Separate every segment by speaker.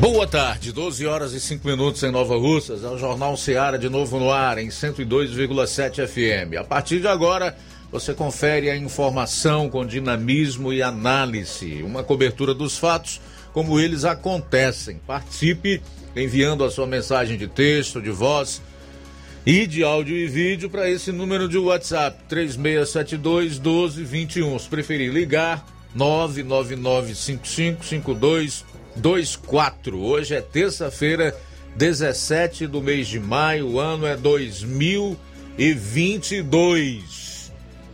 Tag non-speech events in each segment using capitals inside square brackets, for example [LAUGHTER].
Speaker 1: Boa tarde, 12 horas e 5 minutos em Nova Russas. É o Jornal Seara de novo no ar, em 102,7 FM. A partir de agora, você confere a informação com dinamismo e análise, uma cobertura dos fatos como eles acontecem. Participe enviando a sua mensagem de texto, de voz e de áudio e vídeo para esse número de WhatsApp 3672 1221. Se preferir ligar, 999555224. Hoje é terça-feira, 17 do mês de maio, o ano é 2022.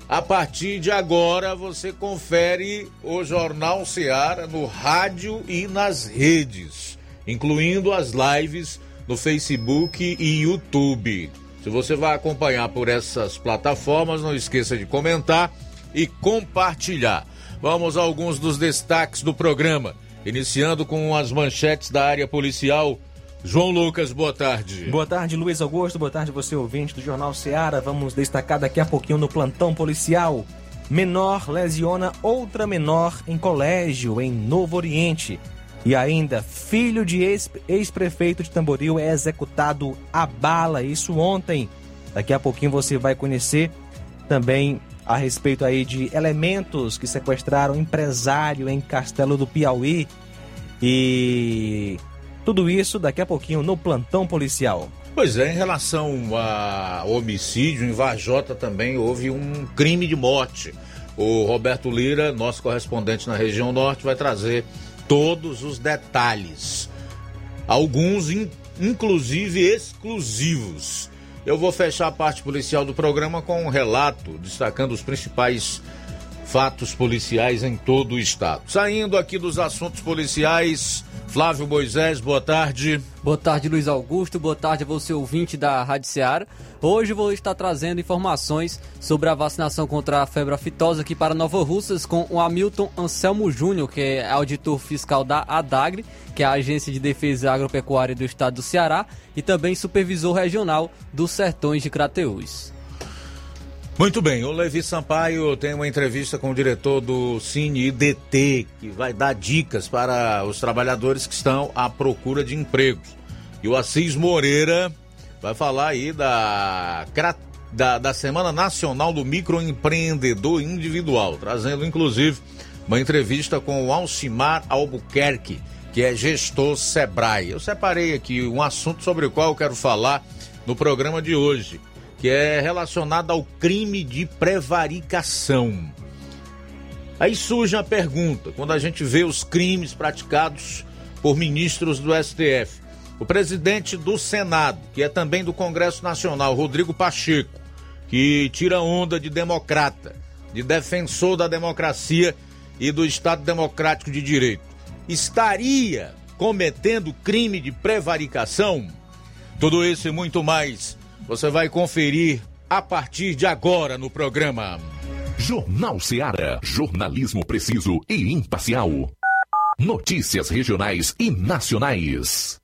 Speaker 1: A partir de agora você confere o Jornal Seara no rádio e nas redes, incluindo as lives no Facebook e YouTube. Se você vai acompanhar por essas plataformas, não esqueça de comentar e compartilhar. Vamos a alguns dos destaques do programa, iniciando com as manchetes da área policial João Lucas, boa tarde.
Speaker 2: Boa tarde, Luiz Augusto. Boa tarde, você ouvinte do Jornal Seara. Vamos destacar daqui a pouquinho no plantão policial. Menor lesiona outra menor em colégio em Novo Oriente. E ainda, filho de ex-prefeito de Tamboril é executado a bala. Isso ontem. Daqui a pouquinho você vai conhecer também a respeito aí de elementos que sequestraram empresário em Castelo do Piauí. E tudo isso daqui a pouquinho no plantão policial.
Speaker 1: Pois é, em relação a homicídio, em Vajota também houve um crime de morte. O Roberto Lira, nosso correspondente na região norte, vai trazer todos os detalhes. Alguns, in, inclusive, exclusivos. Eu vou fechar a parte policial do programa com um relato destacando os principais fatos policiais em todo o estado. Saindo aqui dos assuntos policiais, Flávio Moisés, boa tarde.
Speaker 3: Boa tarde, Luiz Augusto. Boa tarde a você, ouvinte da Rádio Seara. Hoje vou estar trazendo informações sobre a vacinação contra a febre aftosa aqui para Nova Russas com o Hamilton Anselmo Júnior, que é auditor fiscal da ADAGRE, que é a Agência de Defesa Agropecuária do Estado do Ceará, e também supervisor regional dos Sertões de Crateús.
Speaker 1: Muito bem, o Levi Sampaio tem uma entrevista com o diretor do Cine IDT, que vai dar dicas para os trabalhadores que estão à procura de empregos. E o Assis Moreira vai falar aí da, da, da Semana Nacional do Microempreendedor Individual, trazendo inclusive uma entrevista com o Alcimar Albuquerque, que é gestor Sebrae. Eu separei aqui um assunto sobre o qual eu quero falar no programa de hoje que é relacionada ao crime de prevaricação. Aí surge a pergunta, quando a gente vê os crimes praticados por ministros do STF. O presidente do Senado, que é também do Congresso Nacional, Rodrigo Pacheco, que tira onda de democrata, de defensor da democracia e do Estado Democrático de Direito, estaria cometendo crime de prevaricação? Tudo isso e muito mais você vai conferir a partir de agora no programa.
Speaker 4: Jornal Seara. Jornalismo preciso e imparcial. Notícias regionais e nacionais.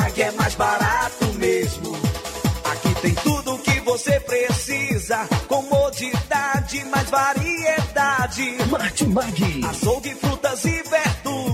Speaker 5: você precisa. Comodidade, mais variedade.
Speaker 6: Martimag.
Speaker 5: Açougue, frutas e verduras.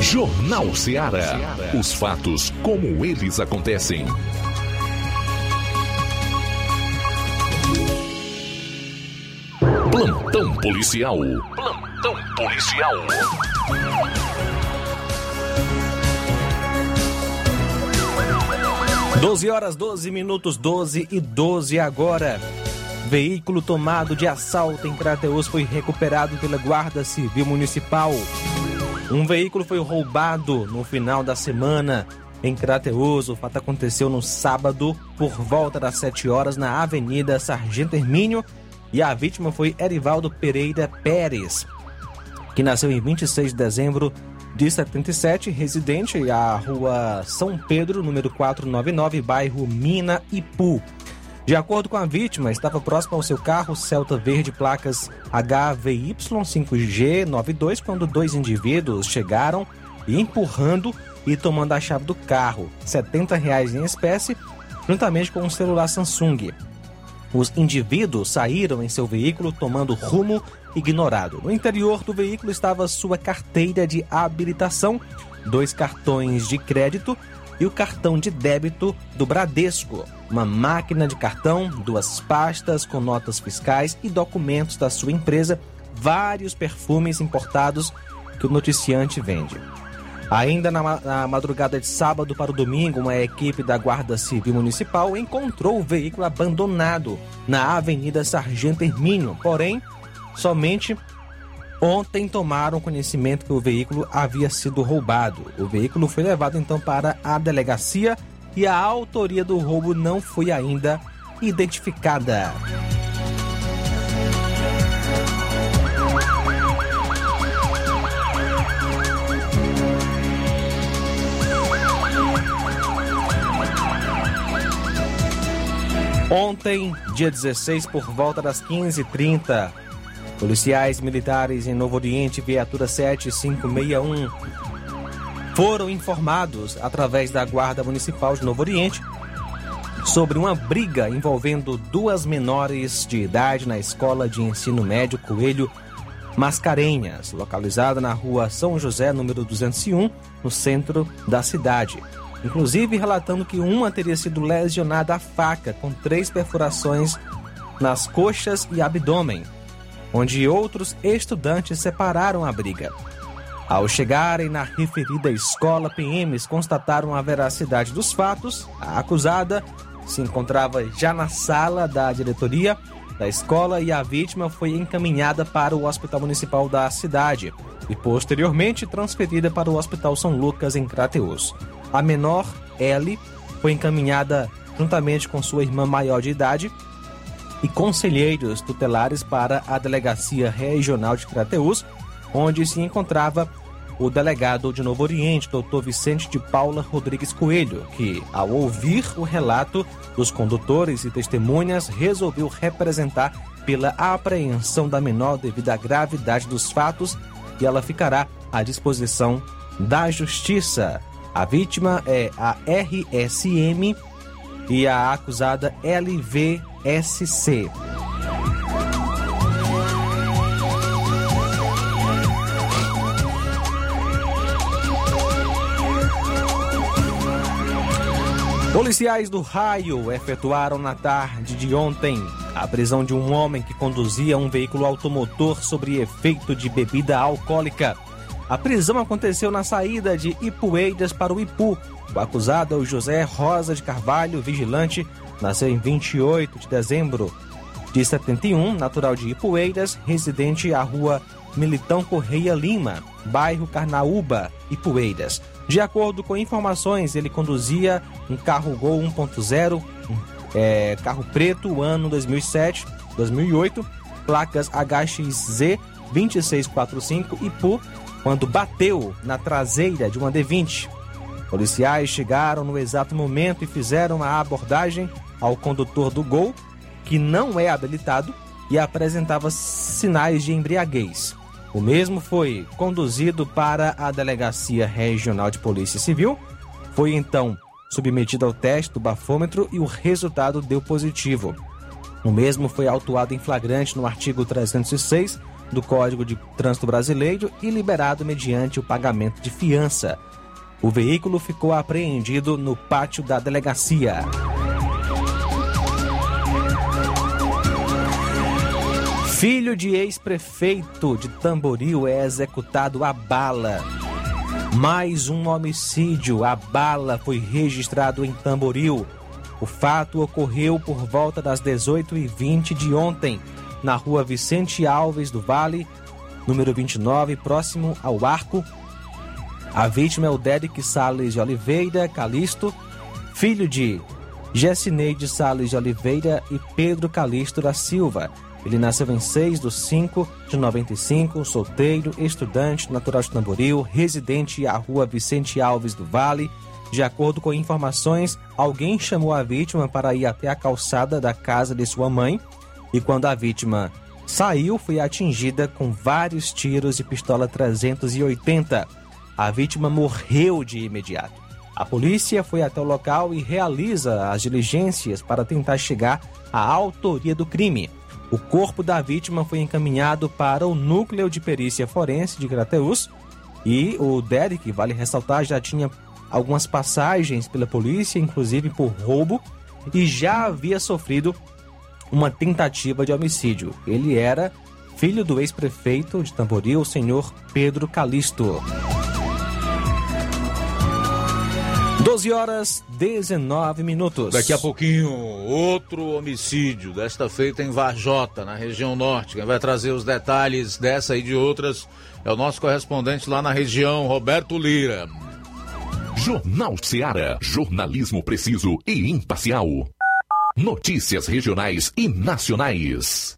Speaker 4: Jornal Ceará. Os fatos como eles acontecem. Plantão policial. Plantão policial.
Speaker 2: Doze horas, 12 minutos, 12 e 12 agora. Veículo tomado de assalto em Crateus foi recuperado pela Guarda Civil Municipal. Um veículo foi roubado no final da semana em Crateus. O fato aconteceu no sábado, por volta das 7 horas, na Avenida Sargento Hermínio. E a vítima foi Erivaldo Pereira Pérez, que nasceu em 26 de dezembro de 77, residente à rua São Pedro, número 499, bairro Mina Ipu. De acordo com a vítima, estava próximo ao seu carro Celta Verde placas HVY5G92 quando dois indivíduos chegaram empurrando e tomando a chave do carro, 70 reais em espécie, juntamente com um celular Samsung. Os indivíduos saíram em seu veículo tomando rumo ignorado. No interior do veículo estava sua carteira de habilitação, dois cartões de crédito e o cartão de débito do Bradesco, uma máquina de cartão, duas pastas com notas fiscais e documentos da sua empresa, vários perfumes importados que o noticiante vende. Ainda na, na, madrugada de sábado para o domingo, uma equipe da Guarda Civil Municipal encontrou o veículo abandonado na Avenida Sargento Hermínio. Porém, somente Ontem tomaram conhecimento que o veículo havia sido roubado. O veículo foi levado então para a delegacia e a autoria do roubo não foi ainda identificada. Ontem, dia 16, por volta das 15h30, policiais militares em Novo Oriente, viatura 7561, foram informados através da Guarda Municipal de Novo Oriente sobre uma briga envolvendo duas menores de idade na escola de ensino médio Coelho Mascarenhas, localizada na rua São José, número 201, no centro da cidade. Inclusive relatando que uma teria sido lesionada à faca com três perfurações nas coxas e abdômen, onde outros estudantes separaram a briga. Ao chegarem na referida escola, PMs constataram a veracidade dos fatos. A acusada se encontrava já na sala da diretoria da escola e a vítima foi encaminhada para o Hospital Municipal da cidade e posteriormente transferida para o Hospital São Lucas em Crateus. A menor, Ellie, foi encaminhada juntamente com sua irmã maior de idade e conselheiros tutelares para a Delegacia Regional de Crateus, onde se encontrava o delegado de Novo Oriente, Dr. Vicente de Paula Rodrigues Coelho, que, ao ouvir o relato dos condutores e testemunhas, resolveu representar pela apreensão da menor devido à gravidade dos fatos e ela ficará à disposição da Justiça. A vítima é a RSM e a acusada LVSC. Policiais do Raio efetuaram na tarde de ontem a prisão de um homem que conduzia um veículo automotor sobre efeito de bebida alcoólica. A prisão aconteceu na saída de Ipueiras para o Ipu. O acusado é o José Rosa de Carvalho, vigilante, nasceu em 28 de dezembro de 71, natural de Ipueiras, residente à rua Militão Correia Lima, bairro Carnaúba, Ipueiras. De acordo com informações, ele conduzia um carro Gol 1.0, um, é, carro preto, ano 2007, 2008, placas HXZ 2645 Ipu, quando bateu na traseira de uma D20. Policiais chegaram no exato momento e fizeram a abordagem ao condutor do Gol, que não é habilitado e apresentava sinais de embriaguez. O mesmo foi conduzido para a Delegacia Regional de Polícia Civil, foi então submetido ao teste do bafômetro e o resultado deu positivo. O mesmo foi autuado em flagrante no artigo 306 do Código de Trânsito Brasileiro e liberado mediante o pagamento de fiança. O veículo ficou apreendido no pátio da delegacia. Filho de ex-prefeito de Tamboril é executado a bala. Mais um homicídio a bala foi registrado em Tamboril. O fato ocorreu por volta das 18h20 de ontem, na rua Vicente Alves do Vale, número 29, próximo ao Arco. A vítima é o Derek Salles de Oliveira Calisto, filho de Jessineide Salles de Oliveira e Pedro Calisto da Silva. Ele nasceu em 6 de 5 de 95, solteiro, estudante, natural de Tamboril, residente à rua Vicente Alves do Vale. De acordo com informações, alguém chamou a vítima para ir até a calçada da casa de sua mãe e quando a vítima saiu, foi atingida com vários tiros de pistola 380. A vítima morreu de imediato. A polícia foi até o local e realiza as diligências para tentar chegar à autoria do crime. O corpo da vítima foi encaminhado para o núcleo de perícia forense de Grateus e o Derek, vale ressaltar, já tinha algumas passagens pela polícia, inclusive por roubo, e já havia sofrido uma tentativa de homicídio. Ele era filho do ex-prefeito de Tamboril, o senhor Pedro Calisto. 12 horas 19 minutos.
Speaker 1: Daqui a pouquinho, outro homicídio, desta feita em Varjota, na região norte. Quem vai trazer os detalhes dessa e de outras é o nosso correspondente lá na região, Roberto Lira.
Speaker 7: Jornal Seara. Jornalismo preciso e imparcial. Notícias regionais e nacionais.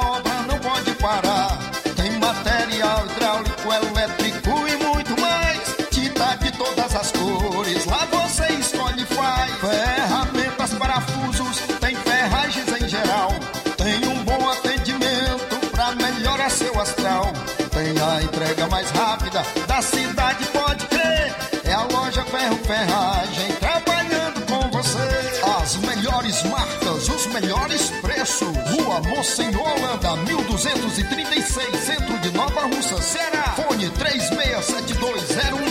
Speaker 8: rápida da cidade, pode crer. É a loja Ferro Ferragem trabalhando com você. As melhores marcas, os melhores preços. Rua Monsenhor Holanda, 1236, centro de Nova Russa, Ceará. Fone 36720179.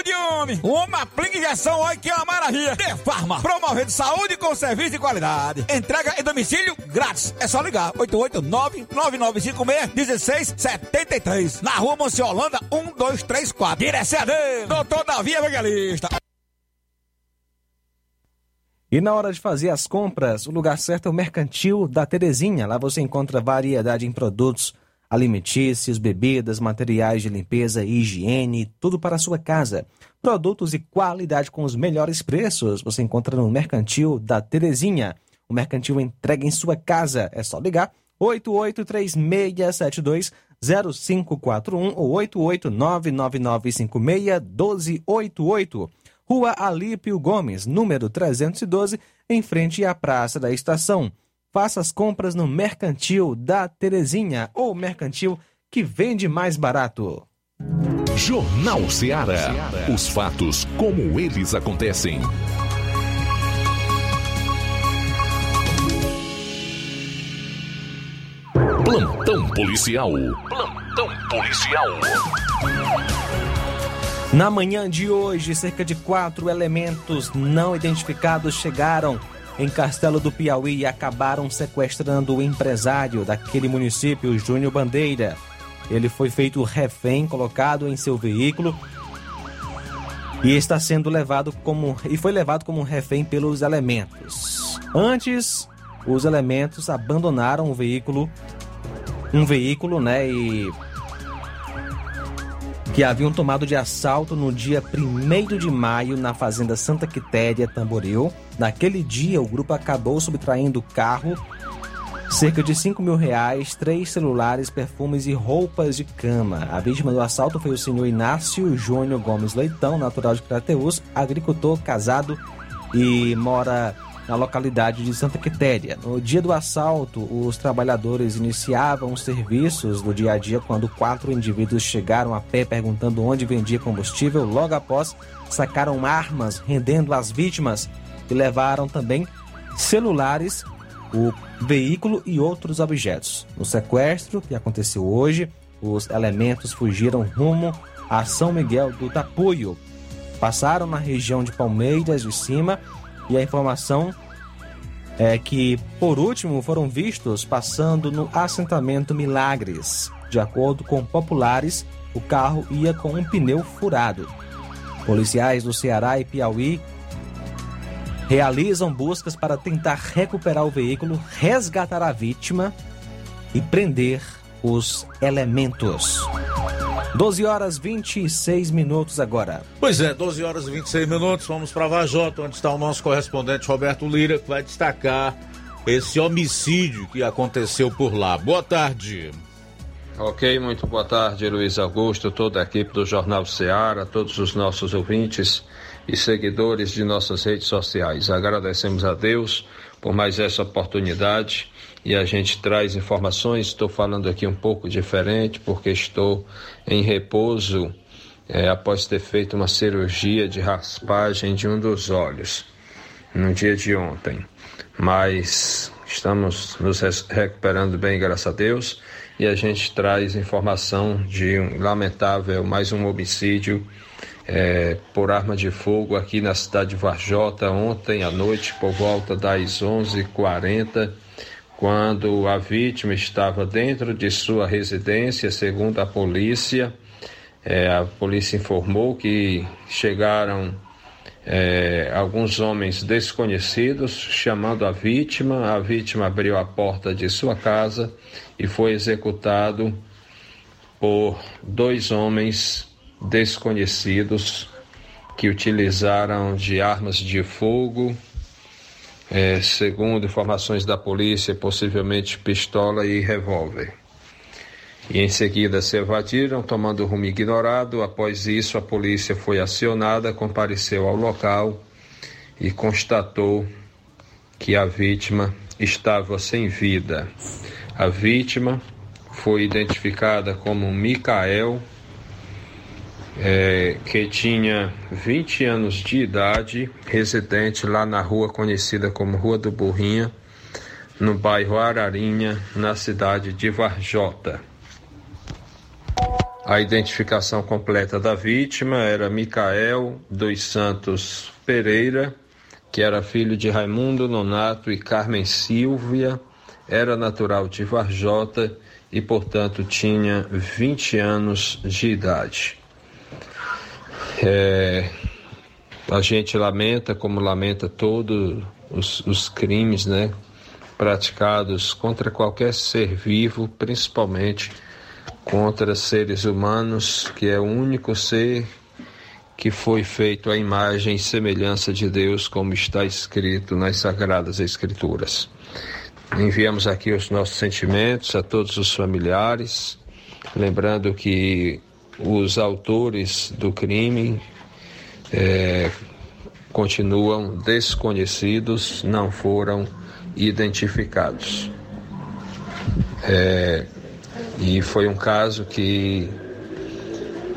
Speaker 9: homem. Uma aplica injeção, olha que é uma maravilha. De Farma, promovendo saúde com serviço de qualidade. Entrega em domicílio grátis. É só ligar, 889-9956-1673. Na rua Monsiolanda, 1234. Direção a Deus, doutor Davi Evangelista.
Speaker 2: E na hora de fazer as compras, o lugar certo é o Mercantil da Terezinha. Lá você encontra variedade em produtos alimentícios, bebidas, materiais de limpeza e higiene, tudo para a sua casa. Produtos e qualidade com os melhores preços você encontra no Mercantil da Terezinha. O Mercantil entrega em sua casa. É só ligar 883672 0541 ou 88999561288. Rua Alípio Gomes, número 312, em frente à Praça da Estação. Faça as compras no Mercantil da Terezinha ou Mercantil que vende mais barato.
Speaker 7: Jornal Ceará. Os fatos como eles acontecem. Plantão policial. Plantão policial.
Speaker 2: Na manhã de hoje, cerca de quatro elementos não identificados chegaram em Castelo do Piauí e acabaram sequestrando o empresário daquele município, Júnior Bandeira. Ele foi feito refém, colocado em seu veículo e está sendo levado como e foi levado como refém pelos elementos. Antes, os elementos abandonaram o veículo, um veículo, né, e que haviam tomado de assalto no dia 1 de maio na fazenda Santa Quitéria, Tamboril. Naquele dia, o grupo acabou subtraindo carro, cerca de 5 mil reais, três celulares, perfumes e roupas de cama. A vítima do assalto foi o senhor Inácio Júnior Gomes Leitão, natural de Crateus, agricultor, casado e mora na localidade de Santa Quitéria. No dia do assalto, os trabalhadores iniciavam os serviços do dia a dia quando quatro indivíduos chegaram a pé perguntando onde vendia combustível. Logo após, sacaram armas, rendendo as vítimas e levaram também celulares, o veículo e outros objetos. No sequestro que aconteceu hoje, os elementos fugiram rumo a São Miguel do Tapuio. Passaram na região de Palmeiras de Cima e a informação é que, por último, foram vistos passando no assentamento Milagres. De acordo com populares, o carro ia com um pneu furado. Policiais do Ceará e Piauí realizam buscas para tentar recuperar o veículo, resgatar a vítima e prender os elementos. 12 horas 26 minutos agora.
Speaker 1: Pois é, 12 horas e 26 minutos. Vamos para Vajota, onde está o nosso correspondente Roberto Lira, que vai destacar esse homicídio que aconteceu por lá. Boa tarde.
Speaker 10: Ok, muito boa tarde, Luiz Augusto, toda a equipe do Jornal Ceará, todos os nossos ouvintes e seguidores de nossas redes sociais. Agradecemos a Deus por mais essa oportunidade e a gente traz informações. Estou falando aqui um pouco diferente porque estou em repouso é, após ter feito uma cirurgia de raspagem de um dos olhos no dia de ontem. Mas estamos nos recuperando bem, graças a Deus, e a gente traz informação de um lamentável, mais um homicídio é, por arma de fogo aqui na cidade de Varjota ontem à noite por volta das 11h40 quando a vítima estava dentro de sua residência, segundo a polícia. É, a polícia informou que chegaram é, alguns homens desconhecidos chamando a vítima. A vítima abriu a porta de sua casa e foi executado por dois homens desconhecidos que utilizaram de armas de fogo é, segundo informações da polícia, possivelmente pistola e revólver. E em seguida se evadiram, tomando rumo ignorado. Após isso, a polícia foi acionada, compareceu ao local e constatou que a vítima estava sem vida. A vítima foi identificada como Micael é, que tinha 20 anos de idade, residente lá na rua conhecida como Rua do Burrinha, no bairro Ararinha, na cidade de Varjota. A identificação completa da vítima era Micael dos Santos Pereira, que era filho de Raimundo Nonato e Carmen Silvia, era natural de Varjota e, portanto, tinha 20 anos de idade. É, a gente lamenta, como lamenta todos os, os crimes, né, praticados contra qualquer ser vivo, principalmente contra seres humanos, que é o único ser que foi feito à imagem e semelhança de Deus, como está escrito nas Sagradas Escrituras. Enviamos aqui os nossos sentimentos a todos os familiares Lembrando que os autores do crime é, continuam desconhecidos, não foram identificados. É, e foi um caso que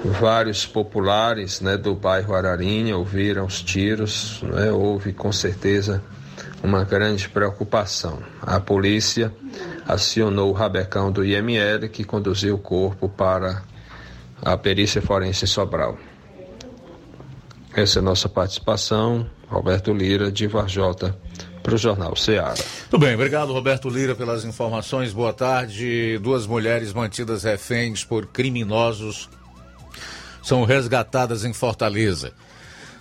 Speaker 10: vários populares né, do bairro Ararinha ouviram os tiros, né, houve com certeza uma grande preocupação. A polícia acionou o rabecão do IML que conduziu o corpo para a perícia forense Sobral. Essa é a nossa participação. Roberto Lira, de Varjota, para o Jornal Ceará.
Speaker 1: Muito bem, obrigado Roberto Lira pelas informações. Boa tarde. Duas mulheres mantidas reféns por criminosos são resgatadas em Fortaleza.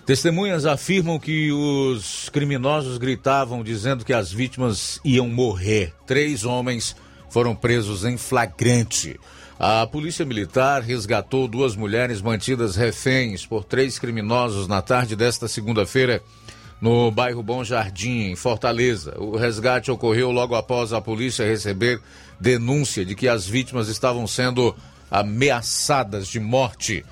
Speaker 1: Testemunhas afirmam que os criminosos gritavam dizendo que as vítimas iam morrer. Três homens foram presos em flagrante. A Polícia Militar resgatou duas mulheres mantidas reféns por três criminosos na tarde desta segunda-feira no bairro Bom Jardim, em Fortaleza. O resgate ocorreu logo após a polícia receber denúncia de que as vítimas estavam sendo ameaçadas de morte.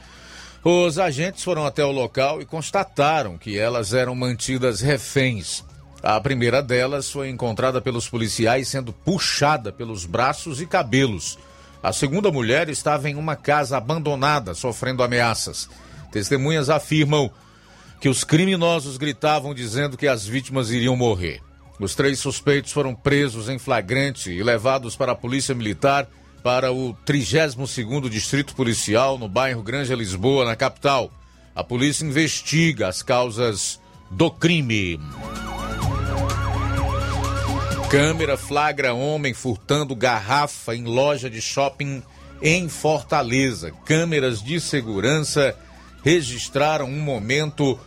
Speaker 1: Os agentes foram até o local e constataram que elas eram mantidas reféns. A primeira delas foi encontrada pelos policiais sendo puxada pelos braços e cabelos. A segunda mulher estava em uma casa abandonada, sofrendo ameaças. Testemunhas afirmam que os criminosos gritavam dizendo que as vítimas iriam morrer. Os três suspeitos foram presos em flagrante e levados para a Polícia Militar para o 32º Distrito Policial no bairro Granja Lisboa, na capital. A polícia investiga as causas do crime. Câmera flagra homem furtando garrafa em loja de shopping em Fortaleza. Câmeras de segurança registraram um momento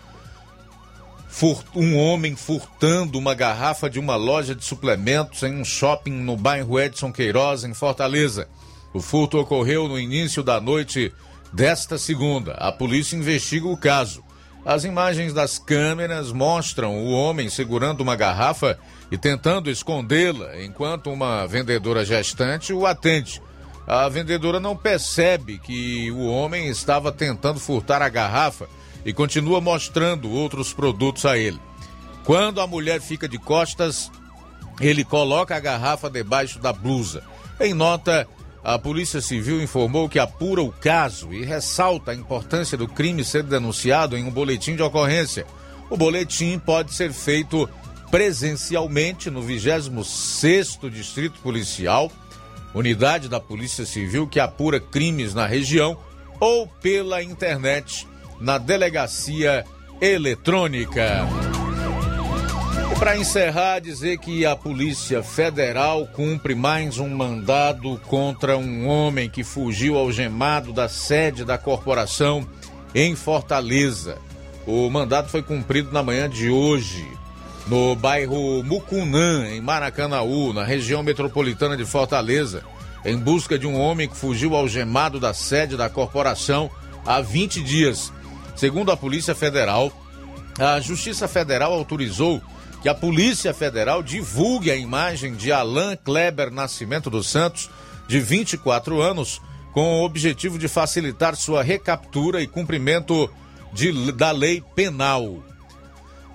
Speaker 1: um homem furtando uma garrafa de uma loja de suplementos em um shopping no bairro Edson Queiroz, em Fortaleza. O furto ocorreu no início da noite desta segunda. A polícia investiga o caso. As imagens das câmeras mostram o homem segurando uma garrafa e tentando escondê-la, enquanto uma vendedora gestante o atende. A vendedora não percebe que o homem estava tentando furtar a garrafa e continua mostrando outros produtos a ele. Quando a mulher fica de costas, ele coloca a garrafa debaixo da blusa. Em nota, a Polícia Civil informou que apura o caso e ressalta a importância do crime ser denunciado em um boletim de ocorrência. O boletim pode ser feito presencialmente no 26º Distrito Policial, unidade da Polícia Civil que apura crimes na região, ou pela internet na Delegacia Eletrônica. Para encerrar, dizer que a Polícia Federal cumpre mais um mandado contra um homem que fugiu algemado da sede da corporação em Fortaleza. O mandato foi cumprido na manhã de hoje, no bairro Mucunã, em Maracanaú, na região metropolitana de Fortaleza, em busca de um homem que fugiu algemado da sede da corporação há 20 dias. Segundo a Polícia Federal, a Justiça Federal autorizou que a Polícia Federal divulgue a imagem de Alain Kleber Nascimento dos Santos, de 24 anos, com o objetivo de facilitar sua recaptura e cumprimento de, da lei penal.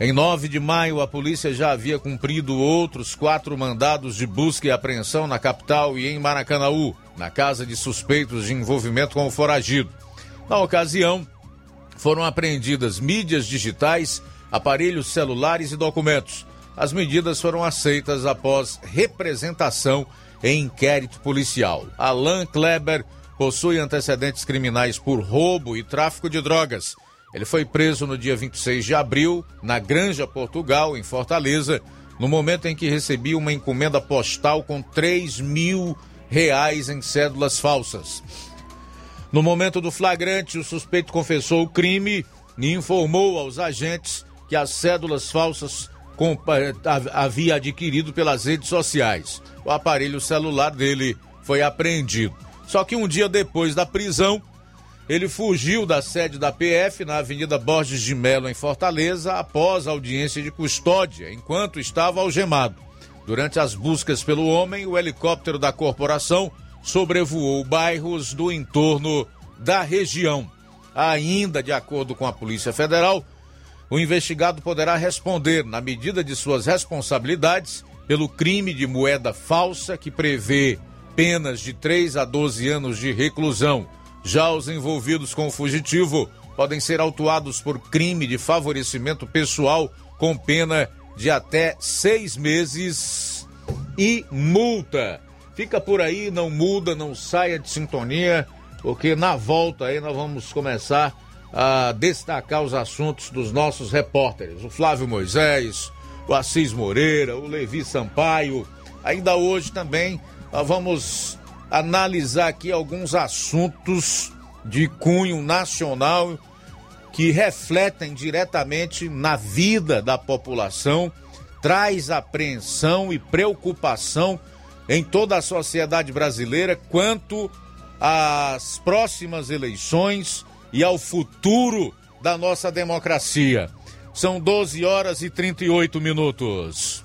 Speaker 1: Em 9 de maio, a polícia já havia cumprido outros quatro mandados de busca e apreensão na capital e em Maracanaú, na casa de suspeitos de envolvimento com o foragido. Na ocasião, foram apreendidas mídias digitais aparelhos celulares e documentos. As medidas foram aceitas após representação em inquérito policial. Alan Kleber possui antecedentes criminais por roubo e tráfico de drogas. Ele foi preso no dia 26 de abril, na Granja Portugal, em Fortaleza, no momento em que recebia uma encomenda postal com 3 mil reais em cédulas falsas. No momento do flagrante, o suspeito confessou o crime e informou aos agentes que as cédulas falsas havia adquirido pelas redes sociais. O aparelho celular dele foi apreendido. Só que um dia depois da prisão, ele fugiu da sede da PF na Avenida Borges de Melo, em Fortaleza, após audiência de custódia, enquanto estava algemado. Durante as buscas pelo homem, o helicóptero da corporação sobrevoou bairros do entorno da região. Ainda de acordo com a Polícia Federal, o investigado poderá responder, na medida de suas responsabilidades, pelo crime de moeda falsa que prevê penas de 3 a 12 anos de reclusão. Já os envolvidos com o fugitivo podem ser autuados por crime de favorecimento pessoal com pena de até seis meses e multa. Fica por aí, não muda, não saia de sintonia, porque na volta aí nós vamos começar a destacar os assuntos dos nossos repórteres. O Flávio Moisés, o Assis Moreira, o Levi Sampaio. Ainda hoje também nós vamos analisar aqui alguns assuntos de cunho nacional que refletem diretamente na vida da população, traz apreensão e preocupação em toda a sociedade brasileira quanto às próximas eleições e ao futuro da nossa democracia. São 12 horas e 38 minutos.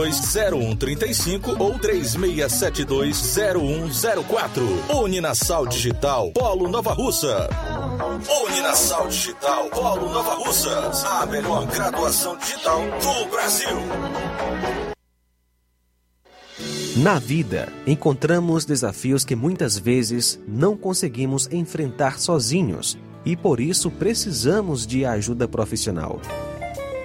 Speaker 11: 0135 ou 36720104. Uninasal Digital, Polo Nova Russa. Uninasal Digital, Polo Nova Russas. A melhor graduação digital do Brasil.
Speaker 12: Na vida, encontramos desafios que muitas vezes não conseguimos enfrentar sozinhos e por isso precisamos de ajuda profissional.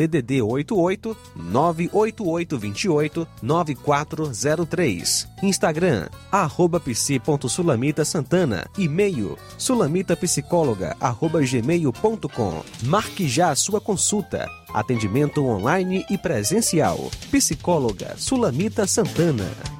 Speaker 12: DDD 88 98828 9403. Instagram, arroba psi.sulamita Santana. E-mail, sulamitapsicóloga, arroba gmail.com. Marque já a sua consulta. Atendimento online e presencial. Psicóloga Sulamita Santana.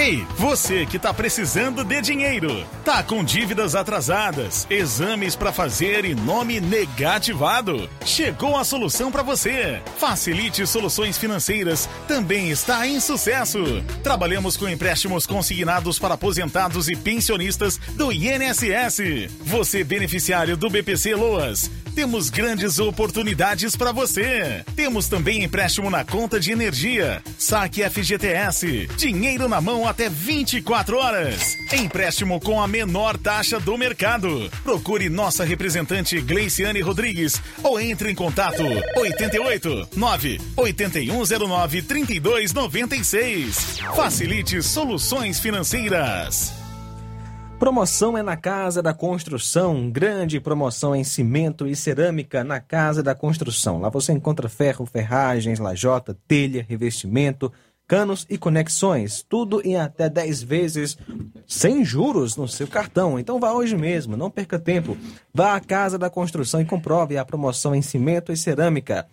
Speaker 13: Ei, você que tá precisando de dinheiro, tá com dívidas atrasadas, exames para fazer e nome negativado? Chegou a solução para você. Facilite Soluções Financeiras também está em sucesso. Trabalhamos com empréstimos consignados para aposentados e pensionistas do INSS. Você beneficiário do BPC Loas temos grandes oportunidades para você. Temos também empréstimo na conta de energia, saque FGTS, dinheiro na mão até 24 horas. Empréstimo com a menor taxa do mercado. Procure nossa representante Gleiciane Rodrigues ou entre em contato 88 9 8109 3296. Facilite soluções financeiras.
Speaker 2: Promoção é na Casa da Construção. Grande promoção em cimento e cerâmica na Casa da Construção. Lá você encontra ferro, ferragens, lajota, telha, revestimento, canos e conexões. Tudo em até 10 vezes sem juros no seu cartão. Então vá hoje mesmo, não perca tempo. Vá à Casa da Construção e comprove a promoção em cimento e cerâmica.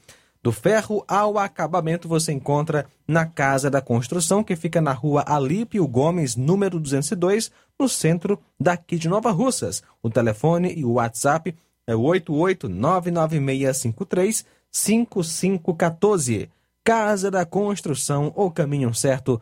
Speaker 2: Do ferro ao acabamento você encontra na Casa da Construção, que fica na rua Alípio Gomes, número 202, no centro daqui de Nova Russas. O telefone e o WhatsApp é o 88996535514. Casa da Construção, o caminho certo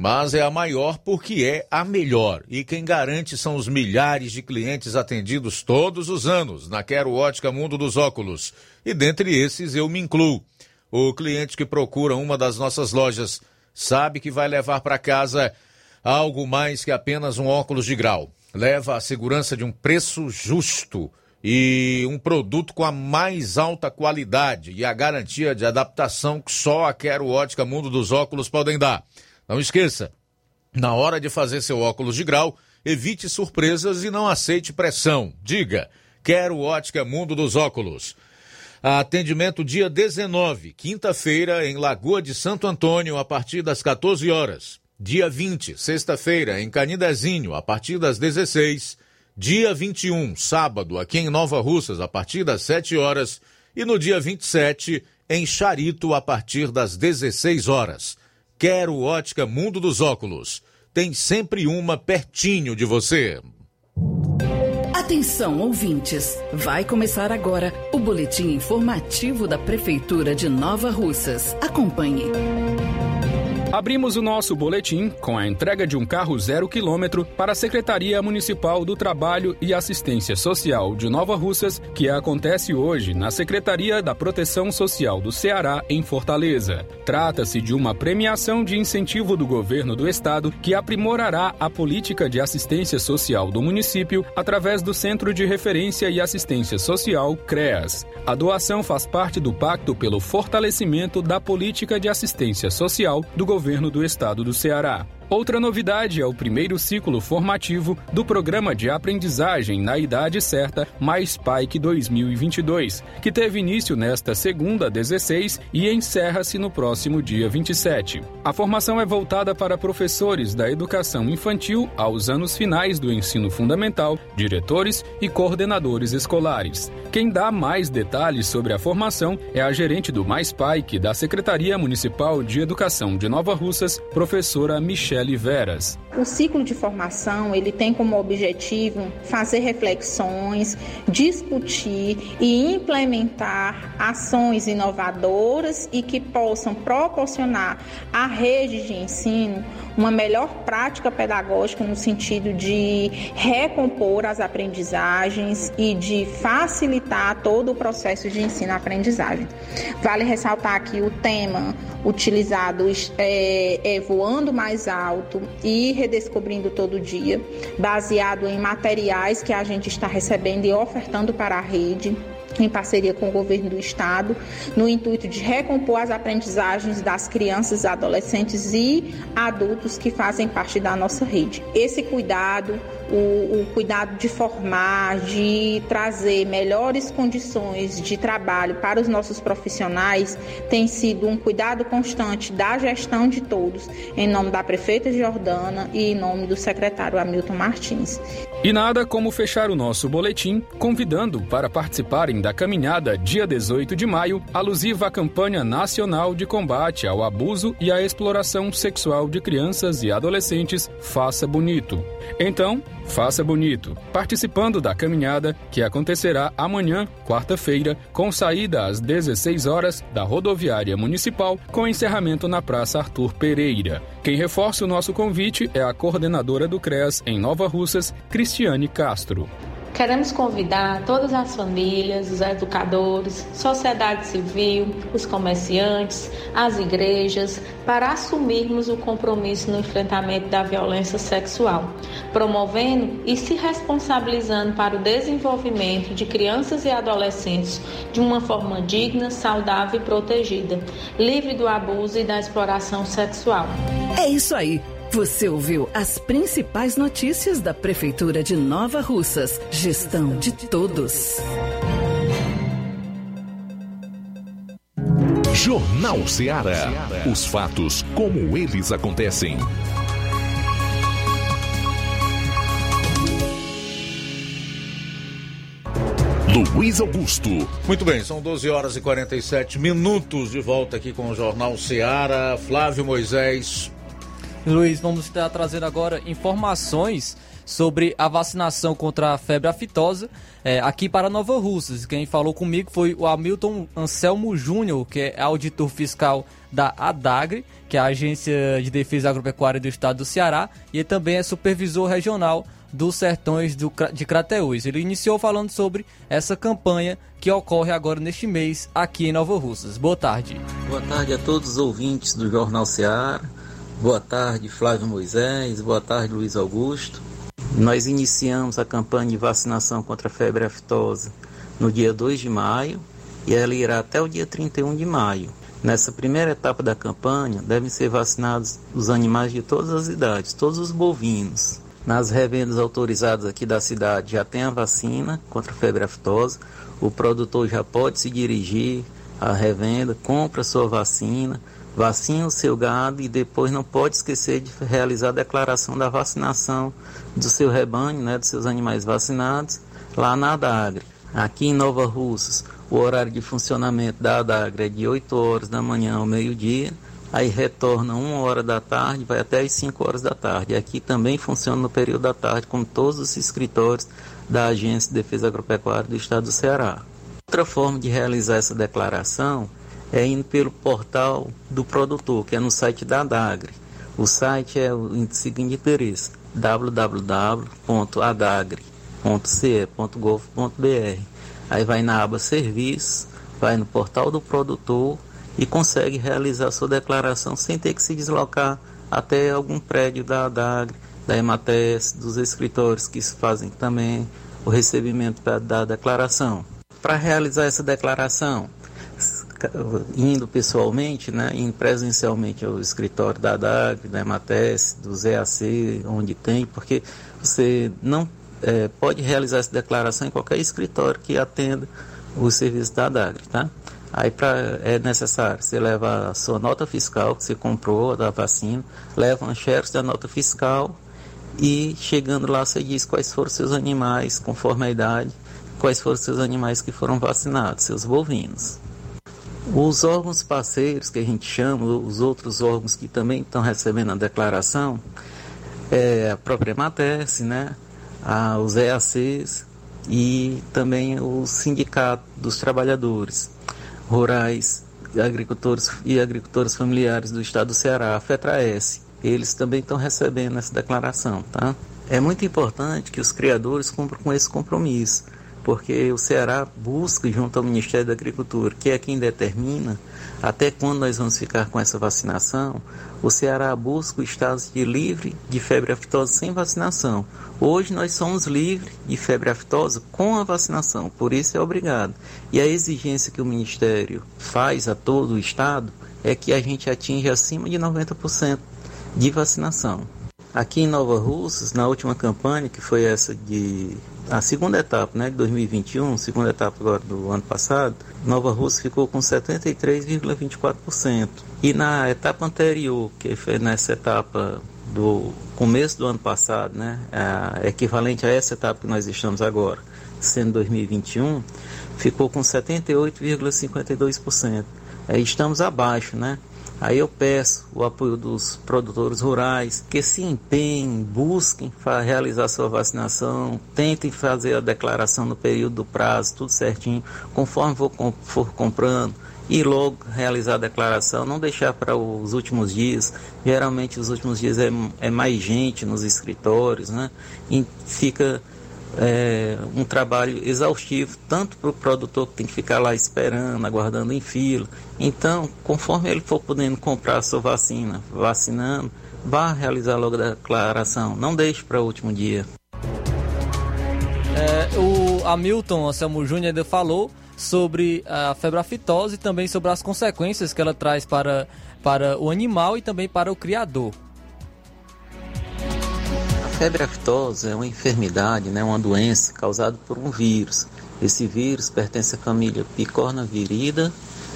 Speaker 1: mas é a maior porque é a melhor. E quem garante são os milhares de clientes atendidos todos os anos na Quero Ótica Mundo dos Óculos. E dentre esses eu me incluo. O cliente que procura uma das nossas lojas sabe que vai levar para casa algo mais que apenas um óculos de grau. Leva a segurança de um preço justo e um produto com a mais alta qualidade e a garantia de adaptação que só a Quero Ótica Mundo dos Óculos podem dar. Não esqueça, na hora de fazer seu óculos de grau, evite surpresas e não aceite pressão. Diga, Quero Ótica Mundo dos Óculos. Atendimento dia 19, quinta-feira, em Lagoa de Santo Antônio, a partir das 14 horas. Dia 20, sexta-feira, em Canidezinho, a partir das 16. Dia 21, sábado, aqui em Nova Russas, a partir das 7 horas. E no dia 27, em Charito, a partir das 16 horas. Quero Ótica Mundo dos Óculos. Tem sempre uma pertinho de você.
Speaker 14: Atenção, ouvintes! Vai começar agora o boletim informativo da Prefeitura de Nova Russas. Acompanhe.
Speaker 15: Abrimos o nosso boletim com a entrega de um carro zero quilômetro para a Secretaria Municipal do Trabalho e Assistência Social de Nova Russas, que acontece hoje na Secretaria da Proteção Social do Ceará, em Fortaleza. Trata-se de uma premiação de incentivo do governo do estado que aprimorará a política de assistência social do município através do Centro de Referência e Assistência Social, CREAS. A doação faz parte do Pacto pelo Fortalecimento da Política de Assistência Social do governo governo do estado do Ceará. Outra novidade é o primeiro ciclo formativo do Programa de Aprendizagem na Idade Certa Mais PAIC 2022, que teve início nesta segunda 16 e encerra-se no próximo dia 27. A formação é voltada para professores da educação infantil aos anos finais do ensino fundamental, diretores e coordenadores escolares. Quem dá mais detalhes sobre a formação é a gerente do Mais PAIC da Secretaria Municipal de Educação de Nova Russas, professora Michelle Veras.
Speaker 16: O ciclo de formação ele tem como objetivo fazer reflexões, discutir e implementar ações inovadoras e que possam proporcionar à rede de ensino uma melhor prática pedagógica no sentido de recompor as aprendizagens e de facilitar todo o processo de ensino-aprendizagem. Vale ressaltar que o tema utilizado é, é voando mais alto e redescobrindo todo dia, baseado em materiais que a gente está recebendo e ofertando para a rede em parceria com o governo do estado, no intuito de recompor as aprendizagens das crianças, adolescentes e adultos que fazem parte da nossa rede. Esse cuidado, o, o cuidado de formar, de trazer melhores condições de trabalho para os nossos profissionais, tem sido um cuidado constante da gestão de todos, em nome da prefeita Jordana e em nome do secretário Hamilton Martins.
Speaker 15: E nada como fechar o nosso boletim convidando para participarem da da caminhada dia 18 de maio, alusiva à campanha nacional de combate ao abuso e à exploração sexual de crianças e adolescentes Faça Bonito. Então, faça bonito, participando da caminhada que acontecerá amanhã, quarta-feira, com saída às 16 horas da rodoviária municipal, com encerramento na Praça Arthur Pereira. Quem reforça o nosso convite é a coordenadora do CREAS em Nova Russas, Cristiane Castro.
Speaker 16: Queremos convidar todas as famílias, os educadores, sociedade civil, os comerciantes, as igrejas, para assumirmos o compromisso no enfrentamento da violência sexual, promovendo e se responsabilizando para o desenvolvimento de crianças e adolescentes de uma forma digna, saudável e protegida, livre do abuso e da exploração sexual.
Speaker 14: É isso aí. Você ouviu as principais notícias da Prefeitura de Nova Russas. Gestão de todos.
Speaker 7: Jornal Ceará. Os fatos como eles acontecem. Luiz Augusto.
Speaker 1: Muito bem, são 12 horas e 47 minutos de volta aqui com o Jornal Ceará. Flávio Moisés.
Speaker 3: Luiz, vamos estar trazendo agora informações sobre a vacinação contra a febre aftosa é, aqui para Nova Russas. Quem falou comigo foi o Hamilton Anselmo Júnior, que é auditor fiscal da ADAGRE, que é a Agência de Defesa Agropecuária do Estado do Ceará, e ele também é supervisor regional dos sertões do, de Crateús. Ele iniciou falando sobre essa campanha que ocorre agora neste mês aqui em Nova Russas. Boa tarde.
Speaker 17: Boa tarde a todos os ouvintes do Jornal Ceará. Boa tarde, Flávio Moisés. Boa tarde, Luiz Augusto. Nós iniciamos a campanha de vacinação contra a febre aftosa no dia 2 de maio e ela irá até o dia 31 de maio. Nessa primeira etapa da campanha, devem ser vacinados os animais de todas as idades, todos os bovinos. Nas revendas autorizadas aqui da cidade já tem a vacina contra a febre aftosa. O produtor já pode se dirigir à revenda, compra sua vacina, vacina o seu gado e depois não pode esquecer de realizar a declaração da vacinação do seu rebanho, né, dos seus animais vacinados, lá na Adagre. Aqui em Nova Russas, o horário de funcionamento da Adagre é de 8 horas da manhã ao meio-dia aí retorna uma hora da tarde, vai até as 5 horas da tarde. Aqui também funciona no período da tarde, como todos os escritórios da Agência de Defesa Agropecuária do Estado do Ceará. Outra forma de realizar essa declaração é indo pelo portal do produtor, que é no site da Adagre. O site é o seguinte endereço: www.adagre.ce.gov.br. Aí vai na aba Serviços, vai no portal do produtor e consegue realizar sua declaração sem ter que se deslocar até algum prédio da ADAGRE, da EMATES, dos escritórios que fazem também o recebimento da declaração. Para realizar essa declaração, indo pessoalmente, né, indo presencialmente ao escritório da ADAGRE, da EMATES, do ZAC, onde tem, porque você não é, pode realizar essa declaração em qualquer escritório que atenda os serviços da ADAGRE, tá? Aí pra, é necessário, você leva a sua nota fiscal que você comprou da vacina, leva um xerox da nota fiscal e chegando lá você diz quais foram seus animais, conforme a idade, quais foram seus animais que foram vacinados, seus bovinos. Os órgãos parceiros que a gente chama, os outros órgãos que também estão recebendo a declaração, é a própria Mates, né? Os EACs e também o Sindicato dos Trabalhadores rurais, agricultores e agricultores familiares do estado do Ceará, a FETRAES. Eles também estão recebendo essa declaração, tá? É muito importante que os criadores cumpram com esse compromisso, porque o Ceará busca, junto ao Ministério da Agricultura, que é quem determina até quando nós vamos ficar com essa vacinação, o Ceará busca o estado de livre de febre aftosa sem vacinação. Hoje nós somos livres de febre aftosa com a vacinação, por isso é obrigado. E a exigência que o Ministério faz a todo o estado é que a gente atinja acima de 90% de vacinação. Aqui em Nova Russas, na última campanha, que foi essa de a segunda etapa, né, de 2021, segunda etapa agora do ano passado, Nova Rússia ficou com 73,24%. E na etapa anterior, que foi nessa etapa do começo do ano passado, né, equivalente a essa etapa que nós estamos agora, sendo 2021, ficou com 78,52%. Aí estamos abaixo, né? Aí eu peço o apoio dos produtores rurais que se empenhem, busquem realizar sua vacinação, tentem fazer a declaração no período do prazo, tudo certinho, conforme for, comprando e logo realizar a declaração, não deixar para os últimos dias. Geralmente os últimos dias é, é mais gente nos escritórios, né? E fica é, um trabalho exaustivo, tanto para o produtor que tem que ficar lá esperando, aguardando em fila. Então, conforme ele for podendo comprar a sua vacina, vacinando, vá realizar logo a declaração, não deixe para o último dia.
Speaker 3: É, o Hamilton Anselmo Júnior ainda falou sobre a febre aftosa e também sobre as consequências que ela traz para, para o animal e também para o criador
Speaker 17: febre aftosa é uma enfermidade, né, uma doença causada por um vírus. Esse vírus pertence à família Picornavirida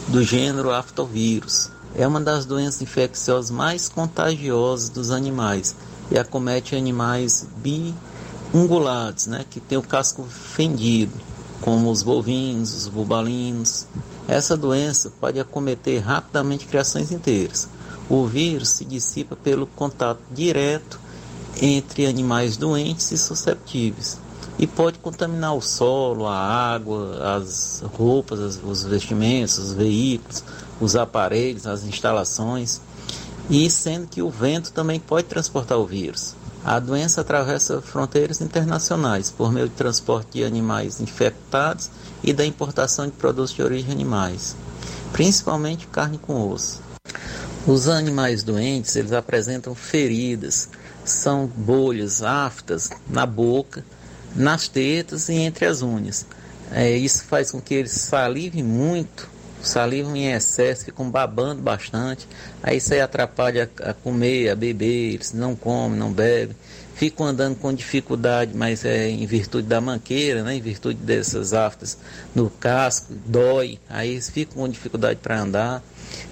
Speaker 17: do gênero Aftovírus. É uma das doenças infecciosas mais contagiosas dos animais e acomete animais biungulados, né, que têm o casco fendido, como os bovinos, os bubalinos. Essa doença pode acometer rapidamente criações inteiras. O vírus se dissipa pelo contato direto entre animais doentes e susceptíveis e pode contaminar o solo, a água, as roupas, os vestimentos, os veículos, os aparelhos, as instalações, e sendo que o vento também pode transportar o vírus. A doença atravessa fronteiras internacionais por meio de transporte de animais infectados e da importação de produtos de origem animais, principalmente carne com osso. Os animais doentes, eles apresentam feridas, são bolhas aftas na boca, nas tetas e entre as unhas. É, isso faz com que eles salivem muito, salivam em excesso, ficam babando bastante. Aí isso aí atrapalha a, a comer, a beber, eles não comem, não bebem. Ficam andando com dificuldade, mas é em virtude da manqueira, né, em virtude dessas aftas no casco, dói. Aí eles ficam com dificuldade para andar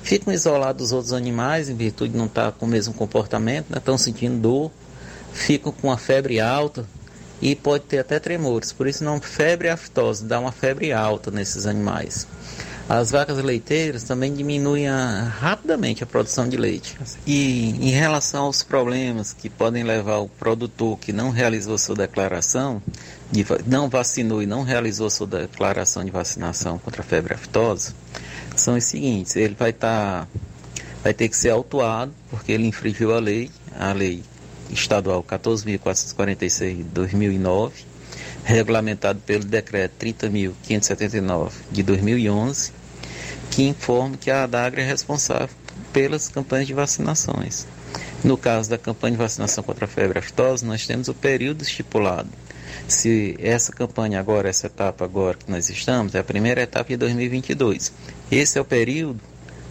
Speaker 17: ficam isolados dos outros animais em virtude de não estar com o mesmo comportamento, né? estão sentindo dor, ficam com a febre alta e pode ter até tremores. Por isso não febre aftose, dá uma febre alta nesses animais. As vacas leiteiras também diminuem a, rapidamente a produção de leite. E em relação aos problemas que podem levar o produtor que não realizou sua declaração, de, não vacinou e não realizou sua declaração de vacinação contra a febre aftosa, são os seguintes: ele vai estar, tá, vai ter que ser autuado porque ele infringiu a lei, a lei estadual 14.446 de 2009, regulamentado pelo decreto 30.579 de 2011, que informa que a ADAGRA é responsável pelas campanhas de vacinações. No caso da campanha de vacinação contra a febre aftosa, nós temos o período estipulado se essa campanha agora, essa etapa agora que nós estamos, é a primeira etapa de 2022. Esse é o período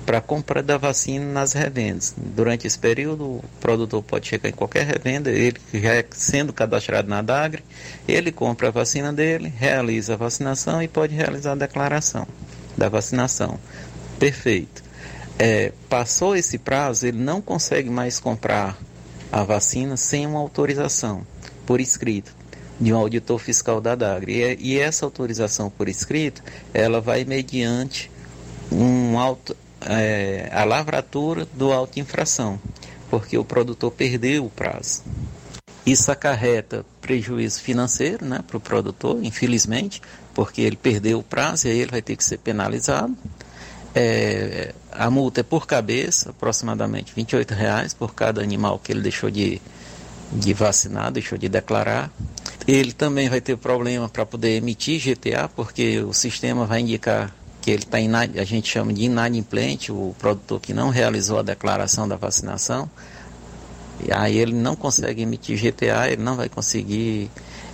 Speaker 17: para compra da vacina nas revendas. Durante esse período, o produtor pode chegar em qualquer revenda, ele já é sendo cadastrado na DAGRE, ele compra a vacina dele, realiza a vacinação e pode realizar a declaração da vacinação. Perfeito. É, passou esse prazo, ele não consegue mais comprar a vacina sem uma autorização por escrito de um auditor fiscal da DAGRE. E, e essa autorização por escrito, ela vai mediante um auto, é, a lavratura do auto infração, porque o produtor perdeu o prazo. Isso acarreta prejuízo financeiro né, para o produtor, infelizmente, porque ele perdeu o prazo e aí ele vai ter que ser penalizado. É, a multa é por cabeça, aproximadamente 28 reais por cada animal que ele deixou de, de vacinar, deixou de declarar. Ele também vai ter problema para poder emitir GTA, porque o sistema vai indicar que ele está, a gente chama de inadimplente, o produtor que não realizou a declaração da vacinação. E aí ele não consegue emitir GTA, ele não vai conseguir,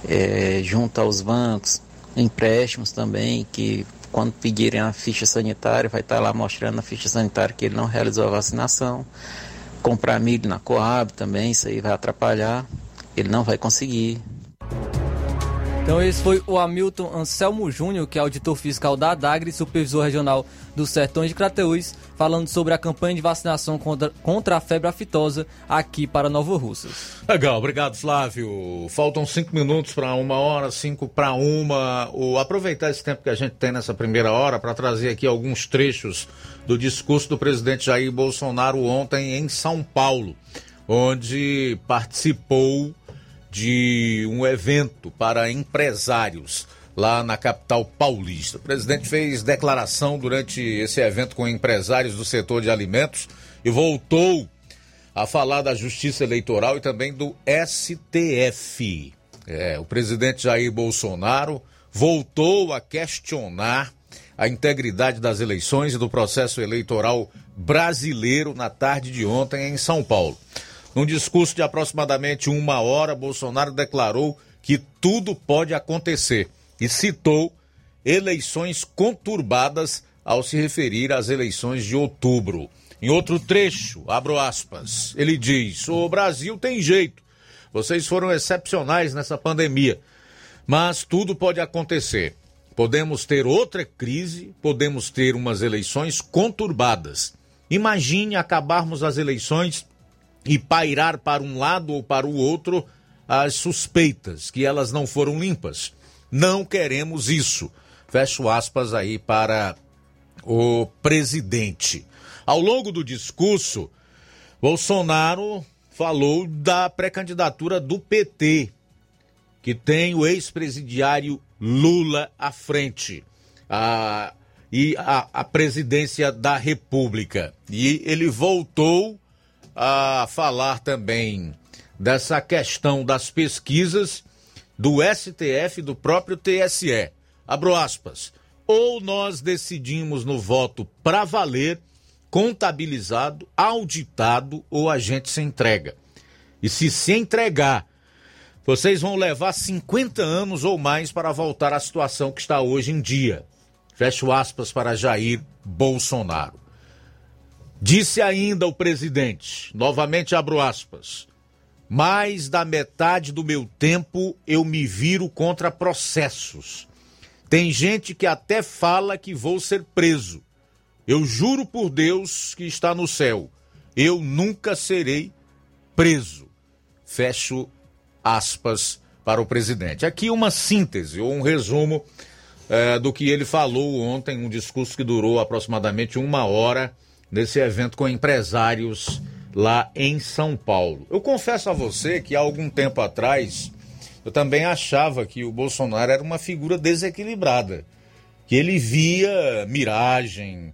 Speaker 17: é, junto aos bancos, empréstimos também, que quando pedirem a ficha sanitária, vai estar lá mostrando na ficha sanitária que ele não realizou a vacinação. Comprar milho na Coab também, isso aí vai atrapalhar, ele não vai conseguir.
Speaker 3: Então esse foi o Hamilton Anselmo Júnior, que é auditor fiscal da ADAGRE, supervisor regional dos Sertões de Crateús, falando sobre a campanha de vacinação contra, contra a febre aftosa aqui para Nova Russas.
Speaker 1: Legal, obrigado Flávio. Faltam cinco minutos para uma hora, cinco para uma. O, aproveitar esse tempo que a gente tem nessa primeira hora para trazer aqui alguns trechos do discurso do presidente Jair Bolsonaro ontem em São Paulo, onde participou de um evento para empresários lá na capital paulista. O presidente fez declaração durante esse evento com empresários do setor de alimentos e voltou a falar da justiça eleitoral e também do STF. É, o presidente Jair Bolsonaro voltou a questionar a integridade das eleições e do processo eleitoral brasileiro na tarde de ontem em São Paulo. Num discurso de aproximadamente uma hora, Bolsonaro declarou que tudo pode acontecer e citou eleições conturbadas ao se referir às eleições de outubro. Em outro trecho, abro aspas, ele diz: O Brasil tem jeito. Vocês foram excepcionais nessa pandemia. Mas tudo pode acontecer. Podemos ter outra crise, podemos ter umas eleições conturbadas. Imagine acabarmos as eleições e pairar para um lado ou para o outro as suspeitas que elas não foram limpas. Não queremos isso. Fecho aspas aí para o presidente. Ao longo do discurso, Bolsonaro falou da pré-candidatura do PT, que tem o ex-presidiário Lula à frente. A, e a, a presidência da República. E ele voltou a falar também dessa questão das pesquisas do STF e do próprio TSE. Abro aspas. Ou nós decidimos no voto para valer, contabilizado, auditado, ou a gente se entrega. E se se entregar, vocês vão levar 50 anos ou mais para voltar à situação que está hoje em dia. Fecho aspas para Jair Bolsonaro. Disse ainda o presidente, novamente abro aspas, mais da metade do meu tempo eu me viro contra processos. Tem gente que até fala que vou ser preso. Eu juro por Deus que está no céu, eu nunca serei preso. Fecho aspas para o presidente. Aqui uma síntese ou um resumo é, do que ele falou ontem, um discurso que durou aproximadamente uma hora nesse evento com empresários lá em São Paulo. Eu confesso a você que há algum tempo atrás eu também achava que o Bolsonaro era uma figura desequilibrada, que ele via miragem,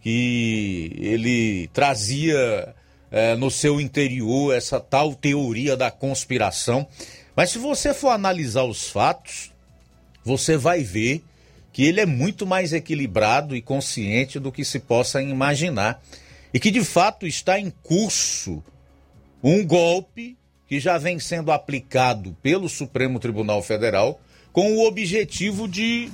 Speaker 1: que ele trazia é, no seu interior essa tal teoria da conspiração. Mas se você for analisar os fatos, você vai ver que ele é muito mais equilibrado e consciente do que se possa imaginar. E que de fato está em curso um golpe que já vem sendo aplicado pelo Supremo Tribunal Federal com o objetivo de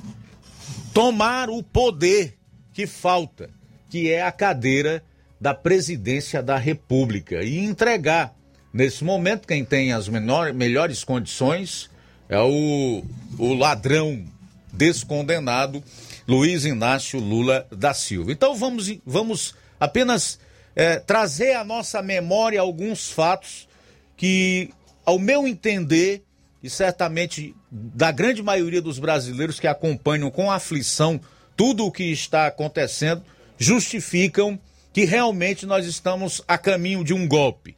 Speaker 1: tomar o poder que falta, que é a cadeira da presidência da República, e entregar. Nesse momento, quem tem as menor, melhores condições é o, o ladrão descondenado Luiz Inácio Lula da Silva. Então vamos, vamos apenas é, trazer à nossa memória alguns fatos que, ao meu entender, e certamente da grande maioria dos brasileiros que acompanham com aflição tudo o que está acontecendo, justificam que realmente nós estamos a caminho de um golpe.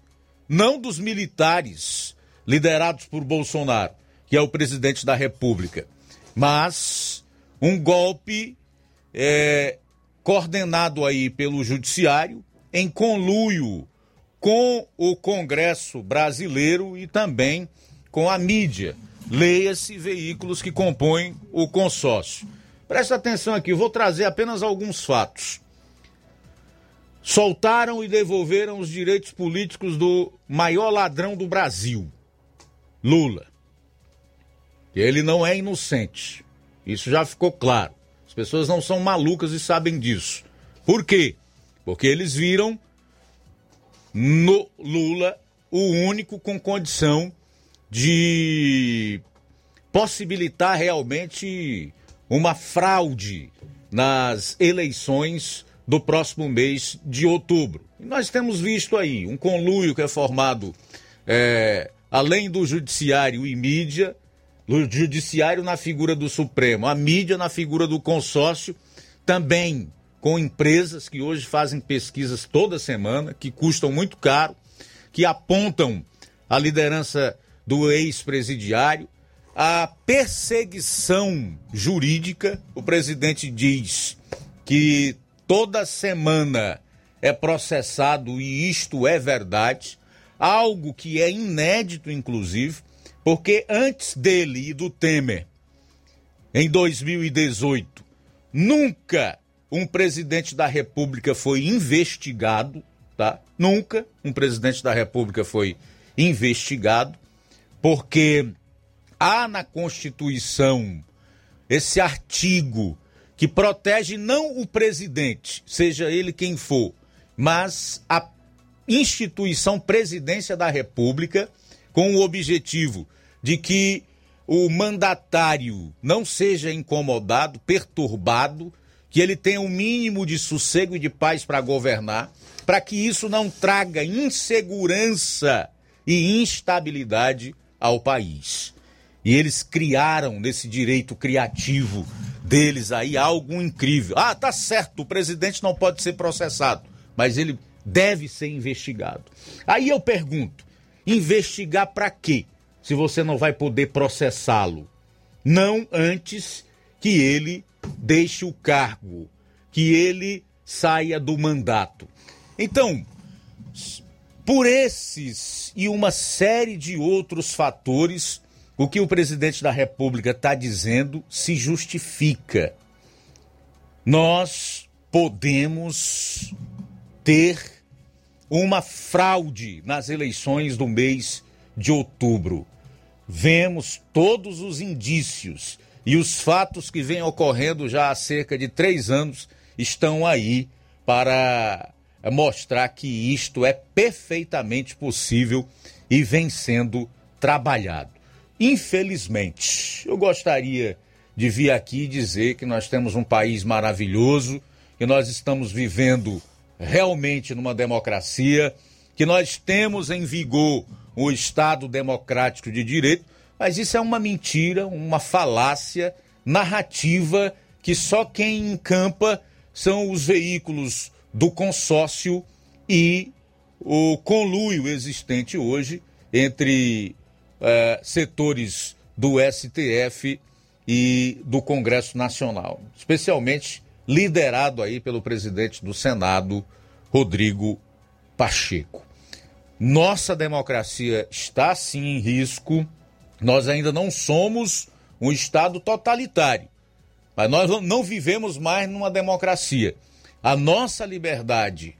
Speaker 1: Não dos militares liderados por Bolsonaro, que é o presidente da República, mas um golpe é, coordenado aí pelo judiciário em conluio com o Congresso brasileiro e também com a mídia. Leia-se veículos que compõem o consórcio. Presta atenção aqui, vou trazer apenas alguns fatos. Soltaram e devolveram os direitos políticos do maior ladrão do Brasil, Lula. Ele não é inocente. Isso já ficou claro. As pessoas não são malucas e sabem disso. Por quê? Porque eles viram no Lula o único com condição de possibilitar realmente uma fraude nas eleições do próximo mês de outubro. Nós temos visto aí um conluio que é formado, é, além do judiciário e mídia, o judiciário na figura do Supremo, a mídia na figura do consórcio, também com empresas que hoje fazem pesquisas toda semana, que custam muito caro, que apontam a liderança do ex-presidiário, a perseguição jurídica. O presidente diz que toda semana é processado e isto é verdade, algo que é inédito, inclusive, porque antes dele e do Temer, em 2018, nunca um presidente da República foi investigado, tá? Nunca um presidente da República foi investigado, porque há na Constituição esse artigo que protege não o presidente, seja ele quem for, mas a instituição presidência da República, com o objetivo de que o mandatário não seja incomodado, perturbado, que ele tenha um mínimo de sossego e de paz para governar, para que isso não traga insegurança e instabilidade ao país. E eles criaram nesse direito criativo deles aí algo incrível. Ah, tá certo, o presidente não pode ser processado, mas ele deve ser investigado. Aí eu pergunto: investigar para quê? Se você não vai poder processá-lo. Não antes que ele deixe o cargo, que ele saia do mandato. Então, por esses e uma série de outros fatores, o que o presidente da República está dizendo se justifica. Nós podemos ter uma fraude nas eleições do mês de outubro. Vemos todos os indícios e os fatos que vêm ocorrendo já há cerca de três anos estão aí para mostrar que isto é perfeitamente possível e vem sendo trabalhado. Infelizmente, eu gostaria de vir aqui dizer que nós temos um país maravilhoso, que nós estamos vivendo realmente numa democracia, que nós temos em vigor o Estado democrático de direito, mas isso é uma mentira, uma falácia narrativa que só quem encampa são os veículos do consórcio e o conluio existente hoje entre eh, setores do STF e do Congresso Nacional, especialmente liderado aí pelo presidente do Senado, Rodrigo Pacheco. Nossa democracia está sim em risco. Nós ainda não somos um Estado totalitário, mas nós não vivemos mais numa democracia a nossa liberdade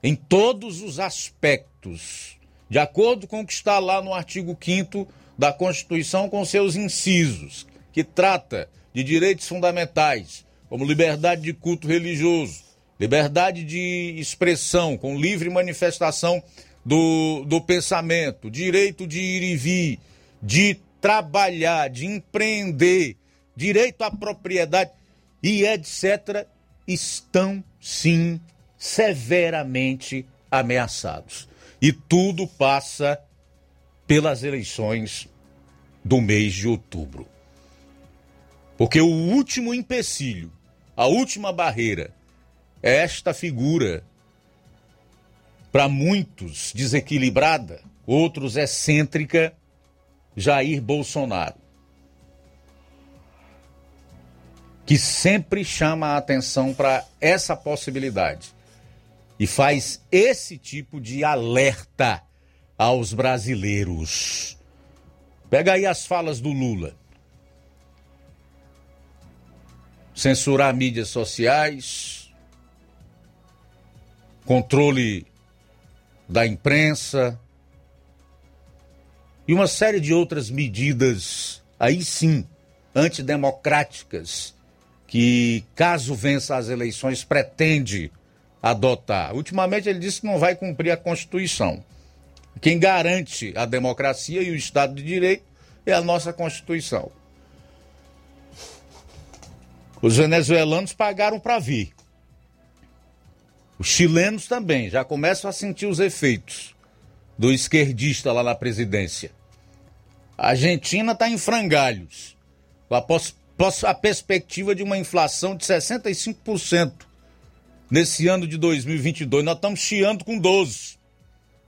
Speaker 1: em todos os aspectos, de acordo com o que está lá no artigo 5 da Constituição, com seus incisos, que trata de direitos fundamentais, como liberdade de culto religioso, liberdade de expressão, com livre manifestação do, do pensamento, direito de ir e vir, de trabalhar, de empreender, direito à propriedade e etc estão sim severamente ameaçados. E tudo passa pelas eleições do mês de outubro. Porque o último empecilho, a última barreira, é esta figura, para muitos desequilibrada, outros excêntrica, Jair Bolsonaro. que sempre chama a atenção para essa possibilidade e faz esse tipo de alerta aos brasileiros. Pega aí as falas do Lula. Censurar mídias sociais, controle da imprensa e uma série de outras medidas, aí sim, antidemocráticas que, caso vença as eleições, pretende adotar. Ultimamente ele disse que não vai cumprir a Constituição. Quem garante a democracia e o Estado de Direito é a nossa Constituição. Os venezuelanos pagaram para vir. Os chilenos também já começam a sentir os efeitos do esquerdista lá na presidência. A Argentina está em frangalhos. A, a perspectiva de uma inflação de 65% nesse ano de 2022. Nós estamos chiando com 12%.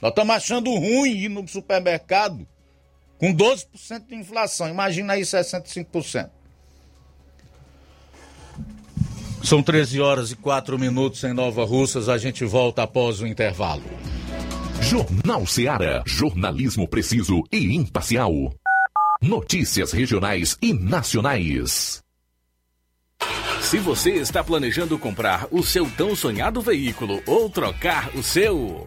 Speaker 1: Nós estamos achando ruim ir no supermercado com 12% de inflação. Imagina aí 65%. São 13 horas e 4 minutos em Nova Russas. A gente volta após o intervalo.
Speaker 7: Jornal Seara. Jornalismo preciso e imparcial. Notícias regionais e nacionais.
Speaker 18: Se você está planejando comprar o seu tão sonhado veículo ou trocar o seu.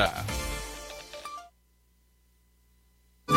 Speaker 18: Yeah.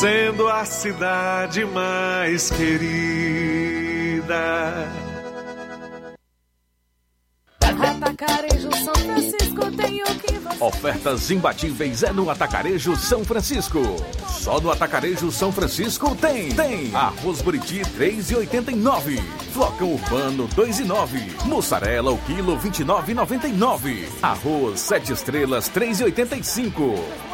Speaker 19: sendo a cidade mais querida.
Speaker 20: Atacarejo São Francisco tem o que você
Speaker 18: Ofertas imbatíveis é no Atacarejo São Francisco. Só no Atacarejo São Francisco tem. Tem arroz buriti 3,89. Flocão urbano 2,9. Mussarela o quilo 29,99. Arroz 7 estrelas 3,85.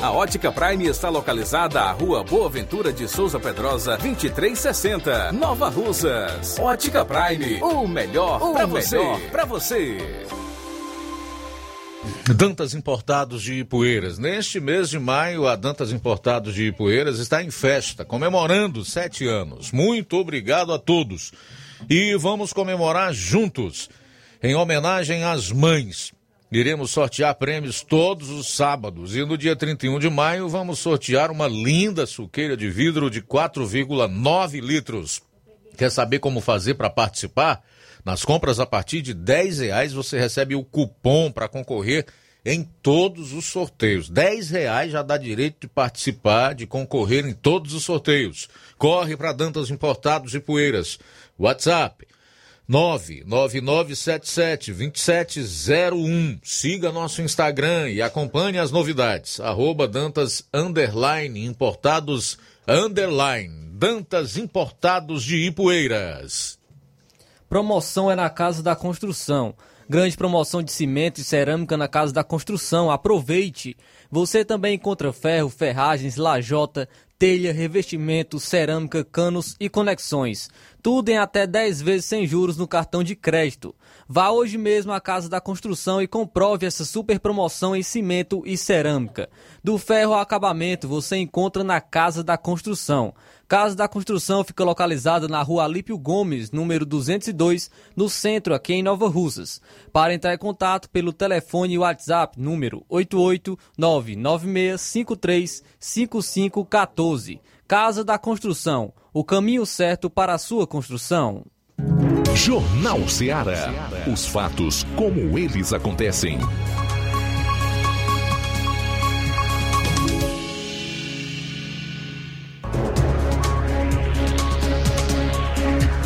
Speaker 18: A Ótica Prime está localizada à Rua Boa Ventura de Souza Pedrosa, 2360, Nova Russas. Ótica Prime, o melhor para você. Para você.
Speaker 1: Dantas Importados de Ipueiras. Neste mês de maio, a Dantas Importados de Ipueiras está em festa, comemorando sete anos. Muito obrigado a todos. E vamos comemorar juntos, em homenagem às mães. Iremos sortear prêmios todos os sábados e no dia 31 de maio vamos sortear uma linda suqueira de vidro de 4,9 litros. Quer saber como fazer para participar? Nas compras a partir de 10 reais você recebe o cupom para concorrer em todos os sorteios. 10 reais já dá direito de participar, de concorrer em todos os sorteios. Corre para Dantas Importados e Poeiras. WhatsApp 999772701. Siga nosso Instagram e acompanhe as novidades. Arroba Dantas Underline Importados Underline. Dantas Importados de Ipueiras.
Speaker 3: Promoção é na Casa da Construção. Grande promoção de cimento e cerâmica na Casa da Construção. Aproveite! Você também encontra ferro, ferragens, lajota, telha, revestimento, cerâmica, canos e conexões. Tudo em até 10 vezes sem juros no cartão de crédito. Vá hoje mesmo à Casa da Construção e comprove essa super promoção em cimento e cerâmica. Do ferro ao acabamento você encontra na Casa da Construção. Casa da Construção fica localizada na rua Alípio Gomes, número 202, no centro, aqui em Nova Russas. Para entrar em contato pelo telefone e WhatsApp, número 88996535514. Casa da Construção, o caminho certo para a sua construção.
Speaker 11: Jornal Ceará. Os fatos como eles acontecem.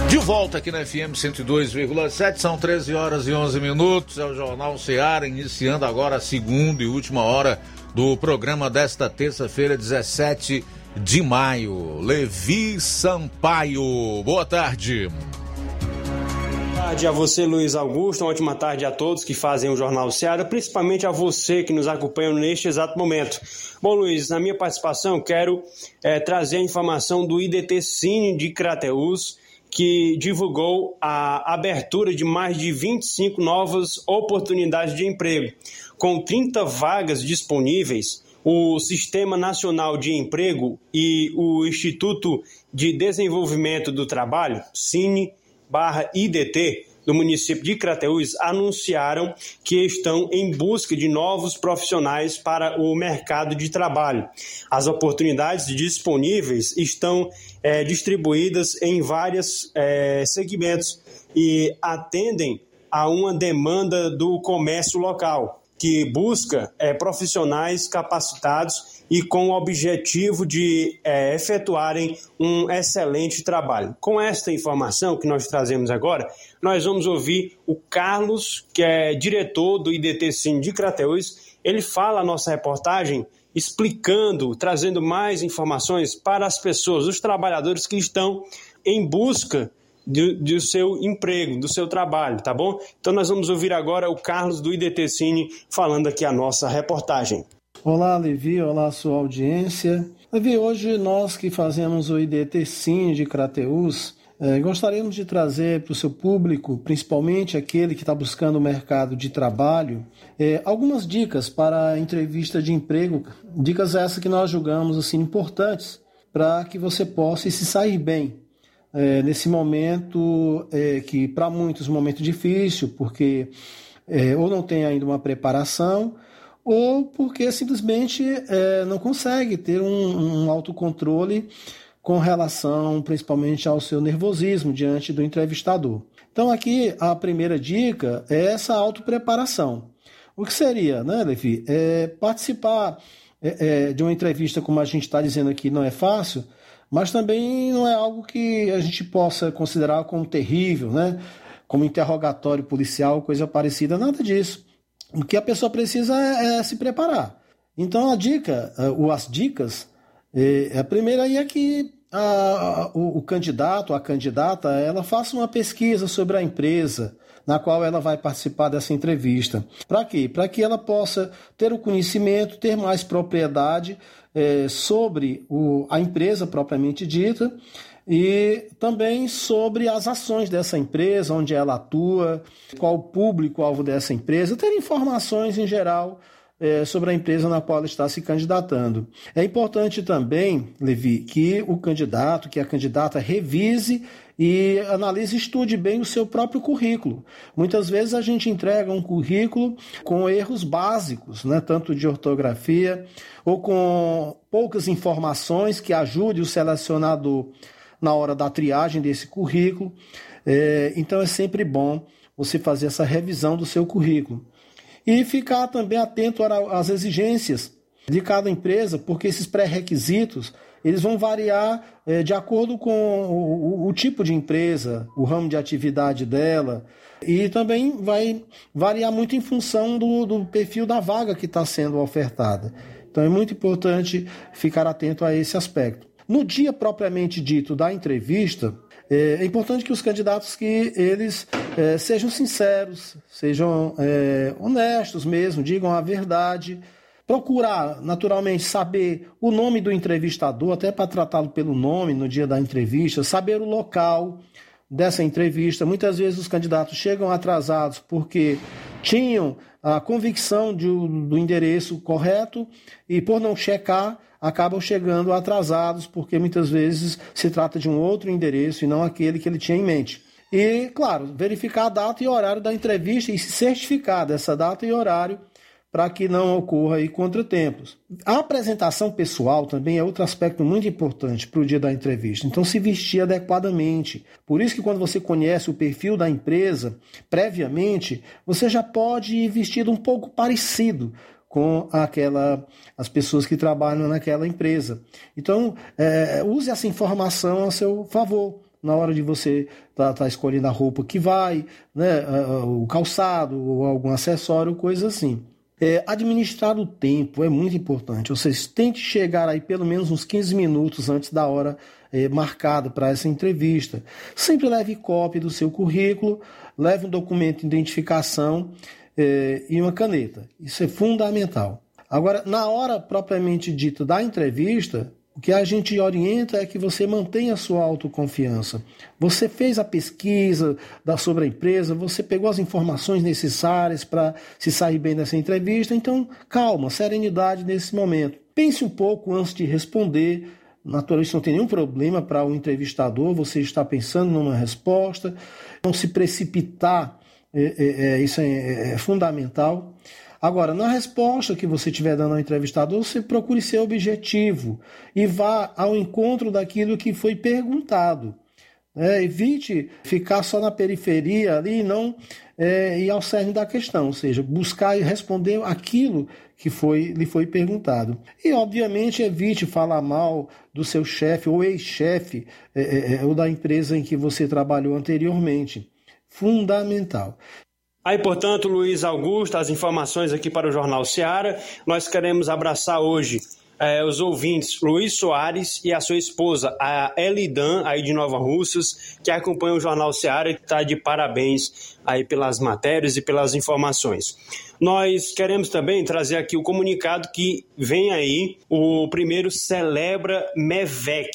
Speaker 1: De volta aqui na FM 102,7, são 13 horas e 11 minutos. É o Jornal Ceará, iniciando agora a segunda e última hora do programa desta terça-feira, 17 de maio. Levi Sampaio, boa tarde.
Speaker 21: Boa tarde a você, Luiz Augusto. Uma ótima tarde a todos que fazem o Jornal Ceará, principalmente a você que nos acompanha neste exato momento. Bom, Luiz, na minha participação, quero é, trazer a informação do IDT Cine de Crateus, que divulgou a abertura de mais de 25 novas oportunidades de emprego. Com 30 vagas disponíveis, o Sistema Nacional de Emprego e o Instituto de Desenvolvimento do Trabalho, Cine barra IDT, do município de Crateús anunciaram que estão em busca de novos profissionais para o mercado de trabalho. As oportunidades disponíveis estão é, distribuídas em vários é, segmentos e atendem a uma demanda do comércio local, que busca é, profissionais capacitados e com o objetivo de é, efetuarem um excelente trabalho. Com esta informação que nós trazemos agora, nós vamos ouvir o Carlos, que é diretor do IDT Sim de Crateus. Ele fala a nossa reportagem explicando, trazendo mais informações para as pessoas, os trabalhadores que estão em busca do, do, seu emprego, do seu trabalho, tá bom? Então nós vamos ouvir agora o Carlos do IDT Cine falando aqui a nossa reportagem.
Speaker 22: Olá, Levi, olá, sua audiência. Levi, hoje nós que fazemos o IDT Cine de Crateus, eh, gostaríamos de trazer para o seu público, principalmente aquele que está buscando o mercado de trabalho, eh, algumas dicas para a entrevista de emprego, dicas essas que nós julgamos assim importantes para que você possa se sair bem é, nesse momento é, que para muitos é um momento difícil, porque é, ou não tem ainda uma preparação, ou porque simplesmente é, não consegue ter um, um autocontrole com relação principalmente ao seu nervosismo diante do entrevistador. Então aqui a primeira dica é essa autopreparação. O que seria, né, Levi? É participar é, é, de uma entrevista, como a gente está dizendo aqui, não é fácil, mas também não é algo que a gente possa considerar como terrível, né? Como interrogatório policial, coisa parecida, nada disso. O que a pessoa precisa é, é se preparar. Então a dica, eh, ou as dicas, é, a primeira aí é que a, o, o candidato, a candidata, ela faça uma pesquisa sobre a empresa, na qual ela vai participar dessa entrevista. Para quê? Para que ela possa ter o conhecimento, ter mais propriedade é, sobre o, a empresa propriamente dita e também sobre as ações dessa empresa, onde ela atua, qual o público-alvo dessa empresa, ter informações em geral é, sobre a empresa na qual ela está se candidatando. É importante também, Levi, que o candidato, que a candidata revise e analise e estude bem o seu próprio currículo. Muitas vezes a gente entrega um currículo com erros básicos, né, tanto de ortografia ou com poucas informações que ajude o selecionador na hora da triagem desse currículo. É, então é sempre bom você fazer essa revisão do seu currículo. E ficar também atento às exigências de cada empresa, porque esses pré-requisitos eles vão variar é, de acordo com o, o, o, tipo de empresa, o ramo de atividade dela, e também vai variar muito em função do, do perfil da vaga que está sendo ofertada. Então é muito importante ficar atento a esse aspecto. No dia propriamente dito da entrevista, é, é importante que os candidatos que eles é, sejam sinceros, sejam é, honestos mesmo, digam a verdade. Procurar, naturalmente, saber o nome do entrevistador, até para tratá-lo pelo nome no dia da entrevista, saber o local dessa entrevista. Muitas vezes os candidatos chegam atrasados porque tinham a convicção de, do endereço correto e, por não checar, acabam chegando atrasados, porque muitas vezes se trata de um outro endereço e não aquele que ele tinha em mente. E, claro, verificar a data e horário da entrevista e se certificar dessa data e horário para que não ocorra aí contratempos. A apresentação pessoal também é outro aspecto muito importante para o dia da entrevista. Então, se vestir adequadamente. Por isso que quando você conhece o perfil da empresa previamente, você já pode ir vestido um pouco parecido com aquela as pessoas que trabalham naquela empresa. Então, é, use essa informação a seu favor na hora de você estar tá, tá escolhendo a roupa que vai, né, o calçado ou algum acessório, coisa assim. É, administrar o tempo é muito importante. Vocês tente chegar aí pelo menos uns 15 minutos antes da hora é, marcada para essa entrevista. Sempre leve cópia do seu currículo, leve um documento de identificação é, e uma caneta. Isso é fundamental. Agora, na hora propriamente dita da entrevista, o que a gente orienta é que você mantenha a sua autoconfiança. Você fez a pesquisa da, sobre a empresa, você pegou as informações necessárias para se sair bem nessa entrevista, então calma, serenidade nesse momento. Pense um pouco antes de responder. Naturalmente, não tem nenhum problema para o entrevistador, você está pensando numa resposta, não se precipitar é, é, é, isso é, é, fundamental. Agora, na resposta que você estiver dando ao entrevistador, você procure ser objetivo e vá ao encontro daquilo que foi perguntado. É, evite ficar só na periferia ali e não é, ir ao cerne da questão, ou seja, buscar e responder aquilo que foi, lhe foi perguntado. E, obviamente, evite falar mal do seu chefe ou ex-chefe é, é, é ou da empresa em que você trabalhou anteriormente fundamental.
Speaker 21: Aí, portanto, Luiz Augusto, as informações aqui para o Jornal Seara. Nós queremos abraçar hoje eh, os ouvintes Luiz Soares e a sua esposa, a Elidan, aí de Nova Russas, que acompanha o Jornal Seara e está de parabéns aí pelas matérias e pelas informações. Nós queremos também trazer aqui o comunicado que vem aí, o primeiro Celebra MEVEC,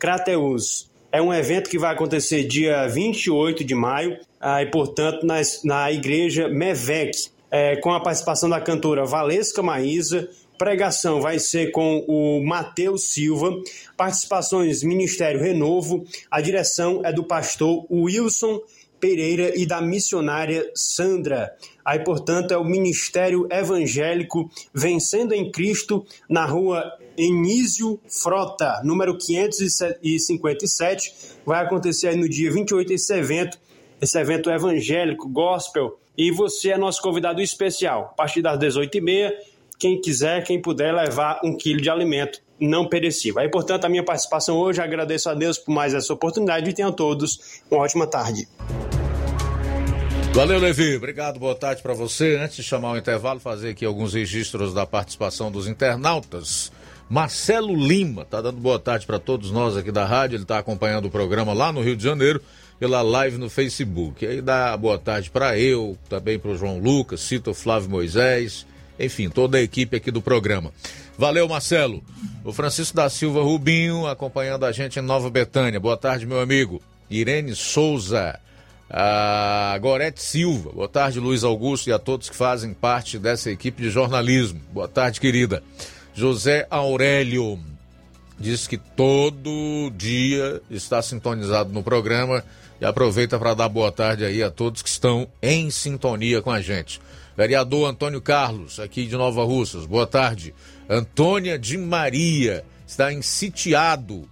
Speaker 21: Crateus. É um evento que vai acontecer dia 28 de maio, ah, e portanto na, na igreja Mevec, é, com a participação da cantora Valesca Maísa. Pregação vai ser com o Matheus Silva, participações Ministério Renovo, a direção é do pastor Wilson Pereira e da missionária Sandra. Aí, portanto, é o Ministério Evangélico Vencendo em Cristo, na rua Enísio Frota, número 557. Vai acontecer aí no dia 28 esse evento, esse evento evangélico, gospel. E você é nosso convidado especial. A partir das 18h30, quem quiser, quem puder levar um quilo de alimento não perecível. Aí, portanto, a minha participação hoje, agradeço a Deus por mais essa oportunidade e tenham todos uma ótima tarde.
Speaker 1: Valeu, Levi. Obrigado, boa tarde para você. Antes de chamar o intervalo, fazer aqui alguns registros da participação dos internautas. Marcelo Lima tá dando boa tarde para todos nós aqui da rádio. Ele está acompanhando o programa lá no Rio de Janeiro pela live no Facebook. E aí dá boa tarde para eu, também para o João Lucas, cita o Flávio Moisés, enfim, toda a equipe aqui do programa. Valeu, Marcelo. O Francisco da Silva Rubinho acompanhando a gente em Nova Betânia. Boa tarde, meu amigo. Irene Souza. A Gorete Silva. Boa tarde, Luiz Augusto e a todos que fazem parte dessa equipe de jornalismo. Boa tarde, querida. José Aurélio diz que todo dia está sintonizado no programa e aproveita para dar boa tarde aí a todos que estão em sintonia com a gente. Vereador Antônio Carlos, aqui de Nova Russas, boa tarde. Antônia de Maria está em Sitiado.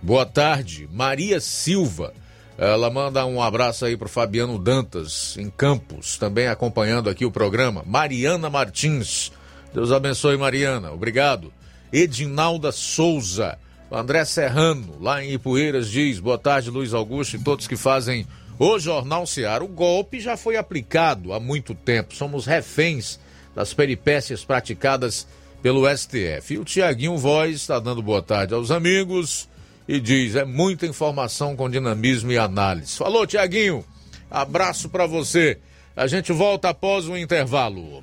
Speaker 1: Boa tarde. Maria Silva. Ela manda um abraço aí para Fabiano Dantas, em Campos, também acompanhando aqui o programa. Mariana Martins. Deus abençoe, Mariana. Obrigado. Edinalda Souza. André Serrano, lá em Ipueiras, diz: Boa tarde, Luiz Augusto e todos que fazem o Jornal Seara. O golpe já foi aplicado há muito tempo. Somos reféns das peripécias praticadas pelo STF. E o Tiaguinho Voz está dando boa tarde aos amigos e diz: é muita informação com dinamismo e análise. Falou, Tiaguinho. Abraço para você. A gente volta após o intervalo.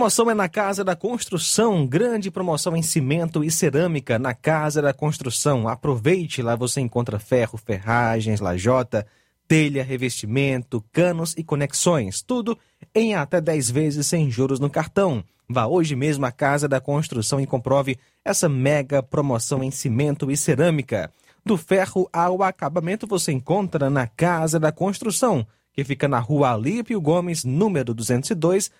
Speaker 2: Promoção é na Casa da Construção, grande promoção em cimento e cerâmica na Casa da Construção. Aproveite, lá você encontra ferro, ferragens, lajota, telha, revestimento, canos e conexões, tudo em até 10 vezes sem juros no cartão. Vá hoje mesmo à Casa da Construção e comprove essa mega promoção em cimento e cerâmica. Do ferro ao acabamento você encontra na Casa da Construção, que fica na rua Alípio Gomes, número 202,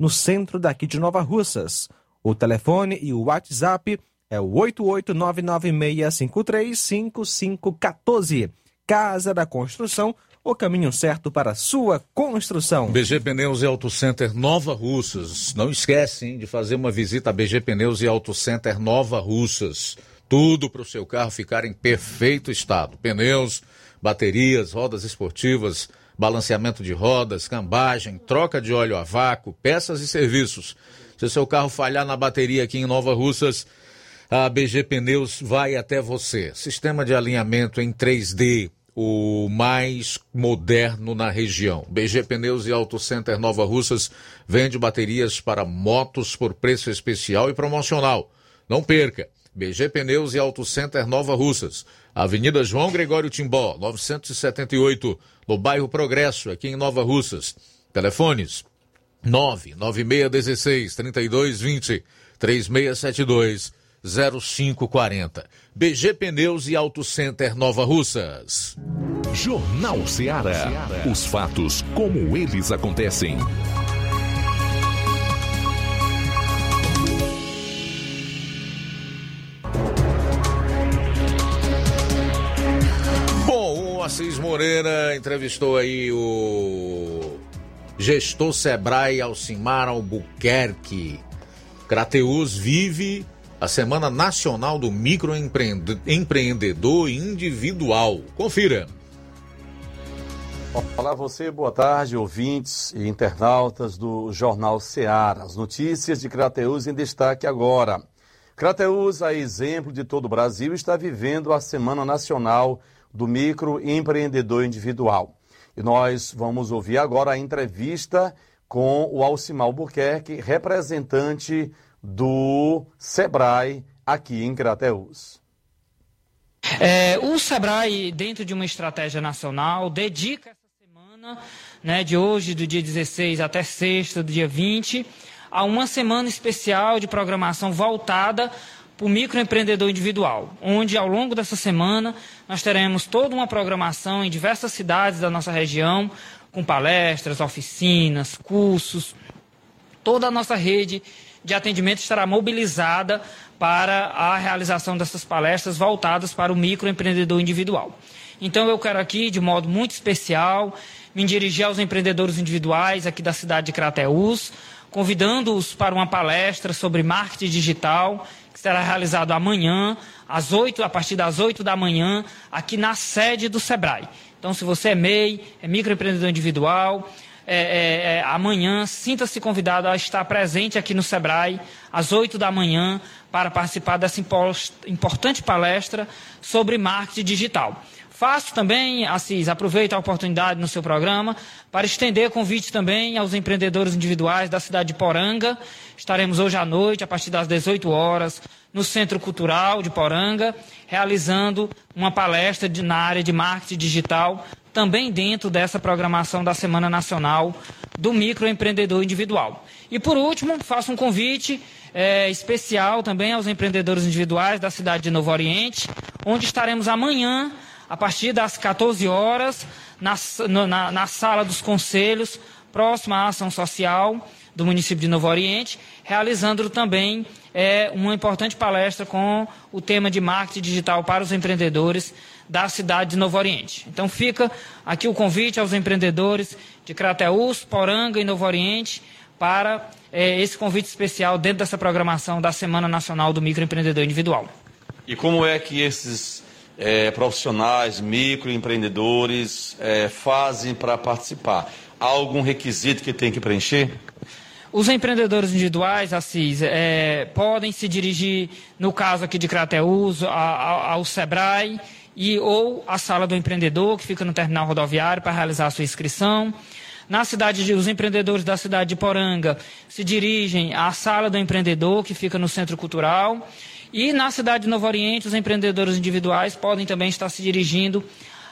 Speaker 2: no centro daqui de Nova Russas. O telefone e o WhatsApp é o 88996535514. Casa da Construção, o caminho certo para sua construção.
Speaker 1: BG Pneus e Auto Center Nova Russas. Não esquecem de fazer uma visita a BG Pneus e Auto Center Nova Russas. Tudo para o seu carro ficar em perfeito estado. Pneus, baterias, rodas esportivas, balanceamento de rodas, cambagem, troca de óleo a vácuo, peças e serviços. Se o seu carro falhar na bateria aqui em Nova Russas, a BG Pneus vai até você. Sistema de alinhamento em 3D, o mais moderno na região. BG Pneus e Auto Center Nova Russas vende baterias para motos por preço especial e promocional. Não perca! BG Pneus e Auto Center Nova Russas. Avenida João Gregório Timbó, 978, no bairro Progresso, aqui em Nova Russas. Telefones 99616 3220 3672 0540. BG Pneus e Auto Center Nova Russas.
Speaker 4: Jornal Ceará. Os fatos como eles acontecem.
Speaker 1: Moreira entrevistou aí o gestor Sebrae Alcimar Albuquerque. Crateus vive a Semana Nacional do Microempreendedor Individual. Confira.
Speaker 23: Olá você, boa tarde, ouvintes e internautas do Jornal Ceará. As notícias de Crateus em destaque agora. Crateus, a exemplo de todo o Brasil, está vivendo a Semana Nacional do Microempreendedor Individual. E nós vamos ouvir agora a entrevista com o Alcimar Albuquerque, representante do SEBRAE aqui em Crateus.
Speaker 24: É, o SEBRAE, dentro de uma estratégia nacional, dedica essa semana, né, de hoje, do dia 16 até sexta, do dia 20, a uma semana especial de programação voltada o microempreendedor individual, onde ao longo dessa semana nós teremos toda uma programação em diversas cidades da nossa região, com palestras, oficinas, cursos, toda a nossa rede de atendimento estará mobilizada para a realização dessas palestras voltadas para o microempreendedor individual. Então eu quero aqui, de modo muito especial, me dirigir aos empreendedores individuais aqui da cidade de Crateús, convidando-os para uma palestra sobre marketing digital, que será realizado amanhã, às 8, a partir das 8 da manhã, aqui na sede do SEBRAE. Então, se você é MEI, é microempreendedor individual, é, é, é, amanhã, sinta-se convidado a estar presente aqui no SEBRAE, às 8 da manhã, para participar dessa importante palestra sobre marketing digital. Faço também, Assis, aproveito a oportunidade no seu programa para estender convite também aos empreendedores individuais da cidade de Poranga. Estaremos hoje à noite, a partir das 18 horas, no Centro Cultural de Poranga, realizando uma palestra de, na área de marketing digital também dentro dessa programação da Semana Nacional do Microempreendedor Individual. E por último, faço um convite é, especial também aos empreendedores individuais da cidade de Novo Oriente, onde estaremos amanhã, a partir das 14 horas, na, na, na sala dos conselhos, próxima à ação social do município de Novo Oriente, realizando também é, uma importante palestra com o tema de marketing digital para os empreendedores da cidade de Novo Oriente. Então fica aqui o convite aos empreendedores de Crateús, Poranga e Novo Oriente para é, esse convite especial dentro dessa programação da Semana Nacional do Microempreendedor Individual.
Speaker 23: E como é que esses é, profissionais, microempreendedores é, fazem para participar? Há algum requisito que tem que preencher?
Speaker 24: Os empreendedores individuais, Assis, é, podem se dirigir, no caso aqui de Crateus, ao Sebrae e ou à sala do empreendedor, que fica no terminal rodoviário, para realizar a sua inscrição. Na cidade de, os empreendedores da cidade de Poranga se dirigem à sala do empreendedor, que fica no Centro Cultural. E na cidade de Novo Oriente, os empreendedores individuais podem também estar se dirigindo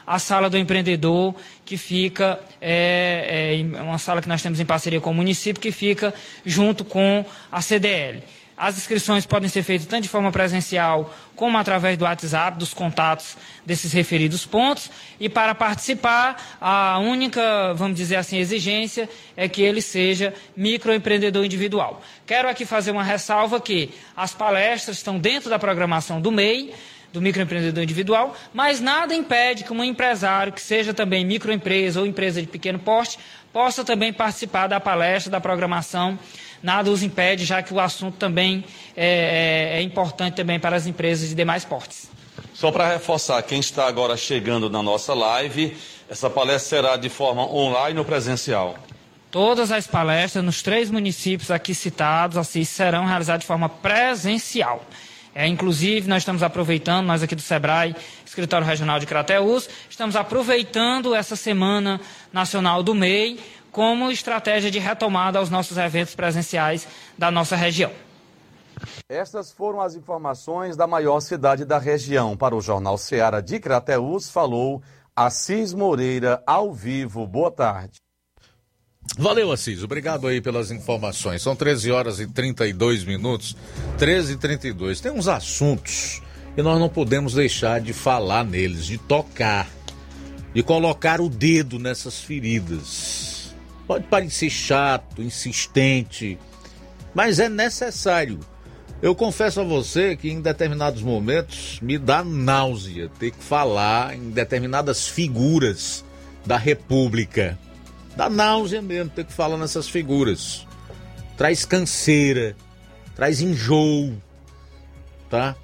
Speaker 24: à sala do empreendedor, que fica, é, é uma sala que nós temos em parceria com o município, que fica junto com a CDL. As inscrições podem ser feitas tanto de forma presencial como através do WhatsApp, dos contatos desses referidos pontos. E para participar, a única, vamos dizer assim, exigência é que ele seja microempreendedor individual. Quero aqui fazer uma ressalva que as palestras estão dentro da programação do MEI, do microempreendedor individual, mas nada impede que um empresário, que seja também microempresa ou empresa de pequeno porte, possa também participar da palestra, da programação nada os impede, já que o assunto também é, é, é importante também para as empresas de demais portes.
Speaker 23: Só para reforçar, quem está agora chegando na nossa live, essa palestra será de forma online ou presencial?
Speaker 24: Todas as palestras nos três municípios aqui citados assim, serão realizadas de forma presencial. É, inclusive, nós estamos aproveitando, nós aqui do SEBRAE, Escritório Regional de Crateús, estamos aproveitando essa Semana Nacional do MEI como estratégia de retomada aos nossos eventos presenciais da nossa região.
Speaker 23: Estas foram as informações da maior cidade da região. Para o Jornal Ceará de Crateús, falou Assis Moreira, ao vivo. Boa tarde.
Speaker 1: Valeu, Assis. Obrigado aí pelas informações. São 13 horas e 32 minutos. 13 e 32. Tem uns assuntos que nós não podemos deixar de falar neles, de tocar, de colocar o dedo nessas feridas Pode parecer chato, insistente, mas é necessário. Eu confesso a você que em determinados momentos me dá náusea ter que falar em determinadas figuras da República. Dá náusea mesmo ter que falar nessas figuras. Traz canseira, traz enjoo, tá?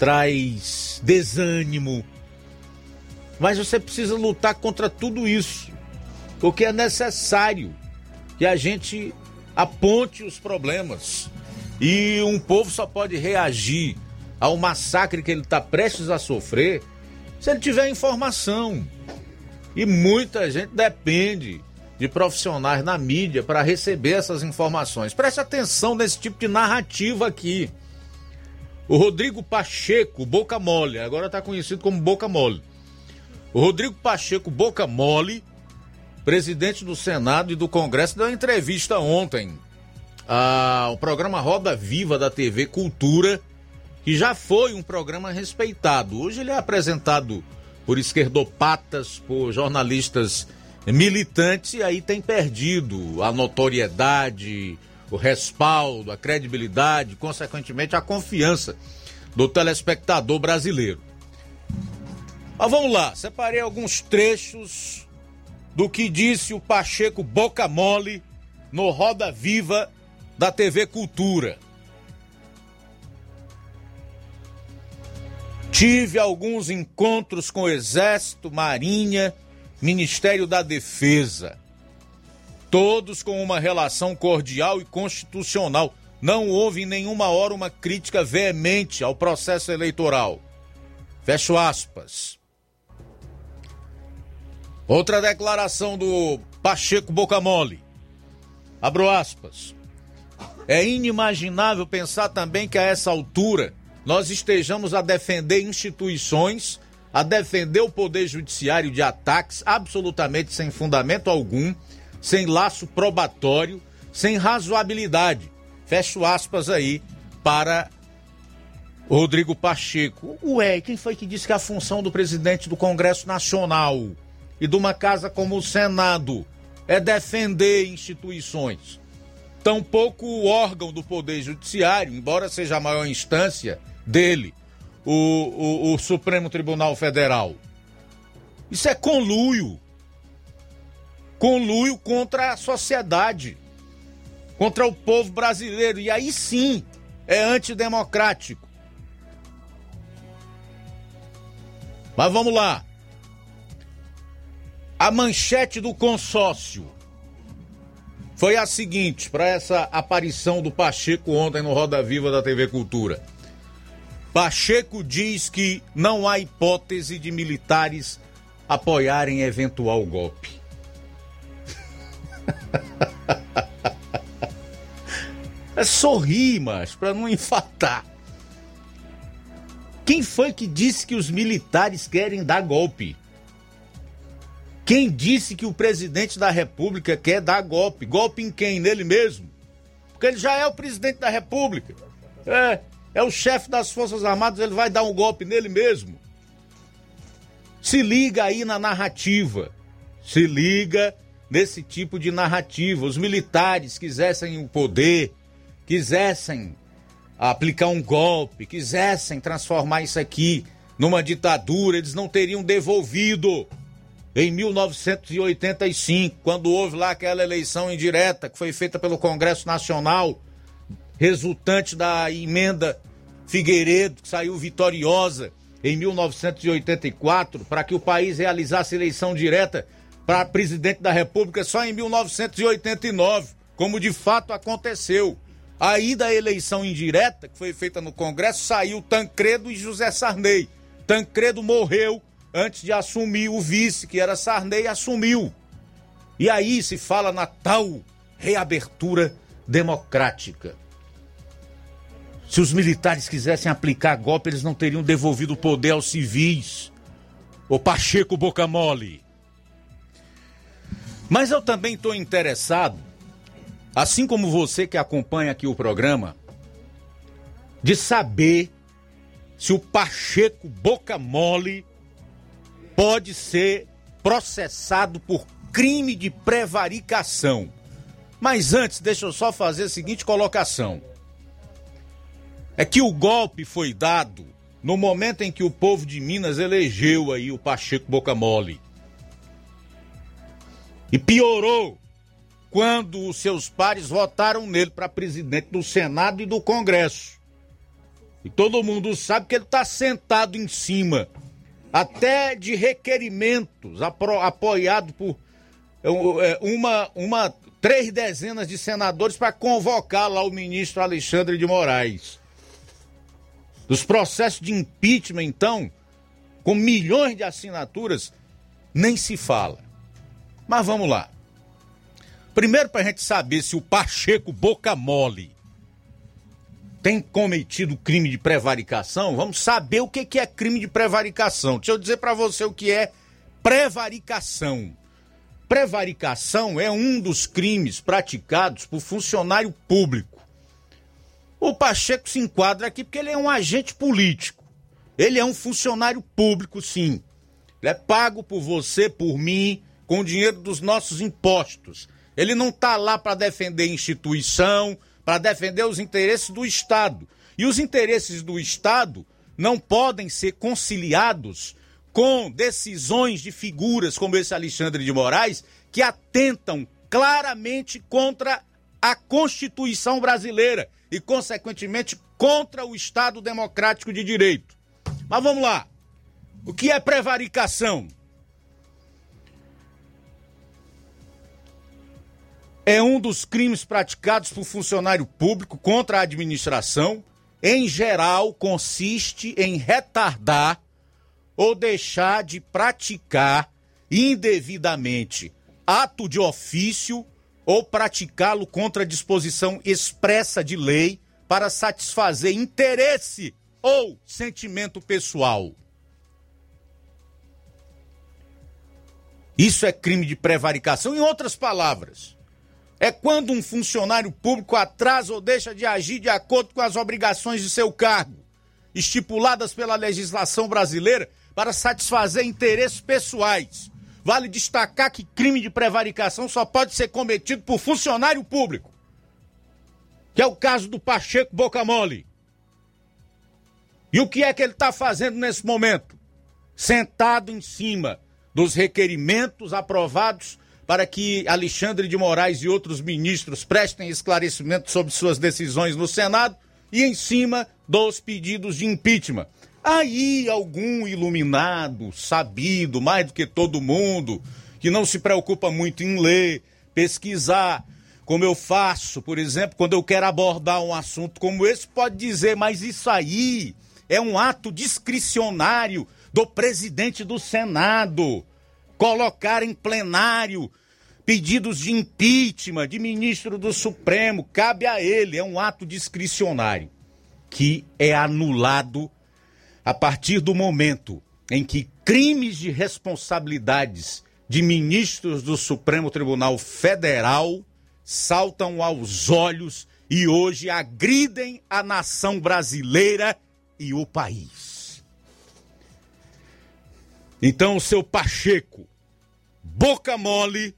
Speaker 1: Traz desânimo. Mas você precisa lutar contra tudo isso porque é necessário que a gente aponte os problemas. E um povo só pode reagir ao massacre que ele está prestes a sofrer se ele tiver informação. E muita gente depende de profissionais na mídia para receber essas informações. Preste atenção nesse tipo de narrativa aqui. O Rodrigo Pacheco, Boca Mole, agora está conhecido como Boca Mole. O Rodrigo Pacheco, Boca Mole, presidente do Senado e do Congresso, deu uma entrevista ontem ao programa Roda Viva da TV Cultura, que já foi um programa respeitado. Hoje ele é apresentado por esquerdopatas, por jornalistas militantes, e aí tem perdido a notoriedade, o respaldo, a credibilidade, consequentemente a confiança do telespectador brasileiro. Mas vamos lá, separei alguns trechos do que disse o Pacheco Boca Mole no Roda Viva da TV Cultura. Tive alguns encontros com Exército, Marinha, Ministério da Defesa. Todos com uma relação cordial e constitucional. Não houve em nenhuma hora uma crítica veemente ao processo eleitoral. Fecho aspas. Outra declaração do Pacheco Bocamole. Abro aspas. É inimaginável pensar também que a essa altura nós estejamos a defender instituições a defender o Poder Judiciário de ataques absolutamente sem fundamento algum, sem laço probatório, sem razoabilidade. Fecho aspas aí para Rodrigo Pacheco. Ué, quem foi que disse que a função do presidente do Congresso Nacional e de uma casa como o Senado é defender instituições? Tampouco o órgão do Poder Judiciário, embora seja a maior instância dele, o, o, o Supremo Tribunal Federal. Isso é conluio. Conluio contra a sociedade, contra o povo brasileiro. E aí sim é antidemocrático. Mas vamos lá. A manchete do consórcio foi a seguinte para essa aparição do Pacheco ontem no Roda Viva da TV Cultura. Pacheco diz que não há hipótese de militares apoiarem eventual golpe. [LAUGHS] é sorrir, mas para não infartar. Quem foi que disse que os militares querem dar golpe? Quem disse que o presidente da República quer dar golpe? Golpe em quem? Nele mesmo? Porque ele já é o presidente da República. É, é o chefe das Forças Armadas, ele vai dar um golpe nele mesmo. Se liga aí na narrativa. Se liga nesse tipo de narrativa. Os militares quisessem o poder, quisessem aplicar um golpe, quisessem transformar isso aqui numa ditadura, eles não teriam devolvido em 1985, quando houve lá aquela eleição indireta que foi feita pelo Congresso Nacional, resultante da emenda Figueiredo, que saiu vitoriosa em 1984, para que o país realizasse eleição direta para presidente da República só em 1989, como de fato aconteceu. Aí da eleição indireta, que foi feita no Congresso, saiu Tancredo e José Sarney. Tancredo morreu antes de assumir o vice, que era Sarney, assumiu. E aí se fala na tal reabertura democrática. Se os militares quisessem aplicar golpe, eles não teriam devolvido o poder aos civis. O Pacheco Boca Mole. Mas eu também estou interessado assim como você que acompanha aqui o programa, de saber se o Pacheco Boca Mole pode ser processado por crime de prevaricação. Mas antes, deixa eu só fazer a seguinte colocação. É que o golpe foi dado no momento em que o povo de Minas elegeu aí o Pacheco Boca Mole. E piorou quando os seus pares votaram nele para presidente do Senado e do Congresso. E todo mundo sabe que ele está sentado em cima, até de requerimentos apoiado por é, uma, uma três dezenas de senadores para convocar lá o ministro Alexandre de Moraes. Dos processos de impeachment, então, com milhões de assinaturas, nem se fala. Mas vamos lá. Primeiro, para a gente saber se o Pacheco Boca Mole tem cometido crime de prevaricação, vamos saber o que, é crime de prevaricação. Deixa eu dizer para você o que é prevaricação. Prevaricação é um dos crimes praticados por funcionário público. O Pacheco se enquadra aqui porque ele é um agente político. Ele é um funcionário público, sim. Ele é pago por você, por mim, com o dinheiro dos nossos impostos. Ele não está lá para defender instituição, para defender os interesses do Estado. E os interesses do Estado não podem ser conciliados com decisões de figuras como esse Alexandre de Moraes, que atentam claramente contra a Constituição brasileira e, consequentemente, contra o Estado democrático de direito. Mas vamos lá. O que é prevaricação? É um dos crimes praticados por funcionário público contra a administração. Em geral, consiste em retardar ou deixar de praticar indevidamente ato de ofício ou praticá-lo contra disposição expressa de lei para satisfazer interesse ou sentimento pessoal. Isso é crime de prevaricação. Em outras palavras, é quando um funcionário público atrasa ou deixa de agir de acordo com as obrigações de seu cargo, estipuladas pela legislação brasileira para satisfazer interesses pessoais. Vale destacar que crime de prevaricação só pode ser cometido por funcionário público, que é o caso do Pacheco Bocamole. E o que é que ele está fazendo nesse momento? Sentado em cima dos requerimentos aprovados para que Alexandre de Moraes e outros ministros prestem esclarecimento sobre suas decisões no Senado e em cima dos pedidos de impeachment. Aí algum iluminado, sabido, mais do que todo mundo, que não se preocupa muito em ler, pesquisar, como eu faço, por exemplo, quando eu quero abordar um assunto como esse, pode dizer, mas isso aí é um ato discricionário do presidente do Senado. Colocar em plenário pedidos de impeachment de ministro do Supremo, cabe a ele, é um ato discricionário que é anulado a partir do momento em que crimes de responsabilidades de ministros do Supremo Tribunal Federal saltam aos olhos e hoje agridem a nação brasileira e o país. Então, o seu Pacheco, boca mole,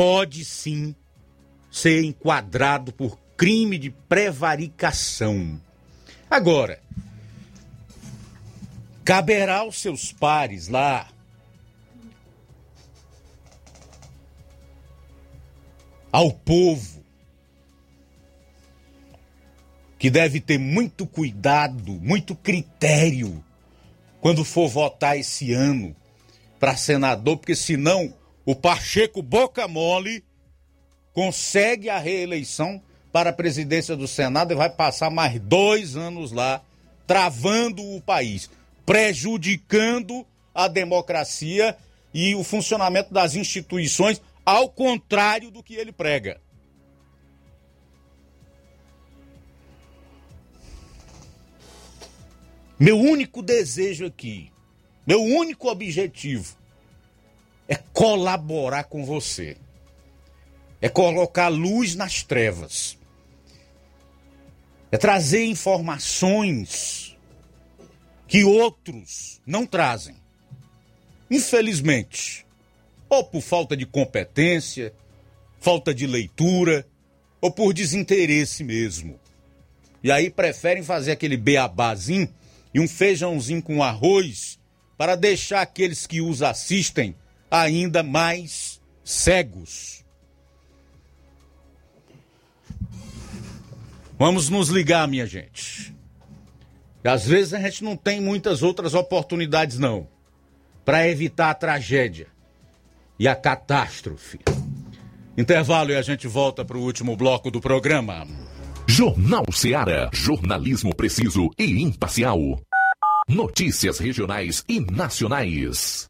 Speaker 1: pode sim ser enquadrado por crime de prevaricação. Agora, caberá aos seus pares lá ao povo que deve ter muito cuidado, muito critério quando for votar esse ano para senador, porque senão o Pacheco Boca Mole consegue a reeleição para a presidência do Senado e vai passar mais dois anos lá, travando o país, prejudicando a democracia e o funcionamento das instituições, ao contrário do que ele prega. Meu único desejo aqui, meu único objetivo é colaborar com você. É colocar luz nas trevas. É trazer informações que outros não trazem. Infelizmente, ou por falta de competência, falta de leitura, ou por desinteresse mesmo. E aí preferem fazer aquele beabazinho e um feijãozinho com arroz para deixar aqueles que os assistem ainda mais cegos. Vamos nos ligar, minha gente. Às vezes a gente não tem muitas outras oportunidades, não, para evitar a tragédia e a catástrofe. Intervalo e a gente volta para o último bloco do programa.
Speaker 4: Jornal Seara. Jornalismo preciso e imparcial. Notícias regionais e nacionais.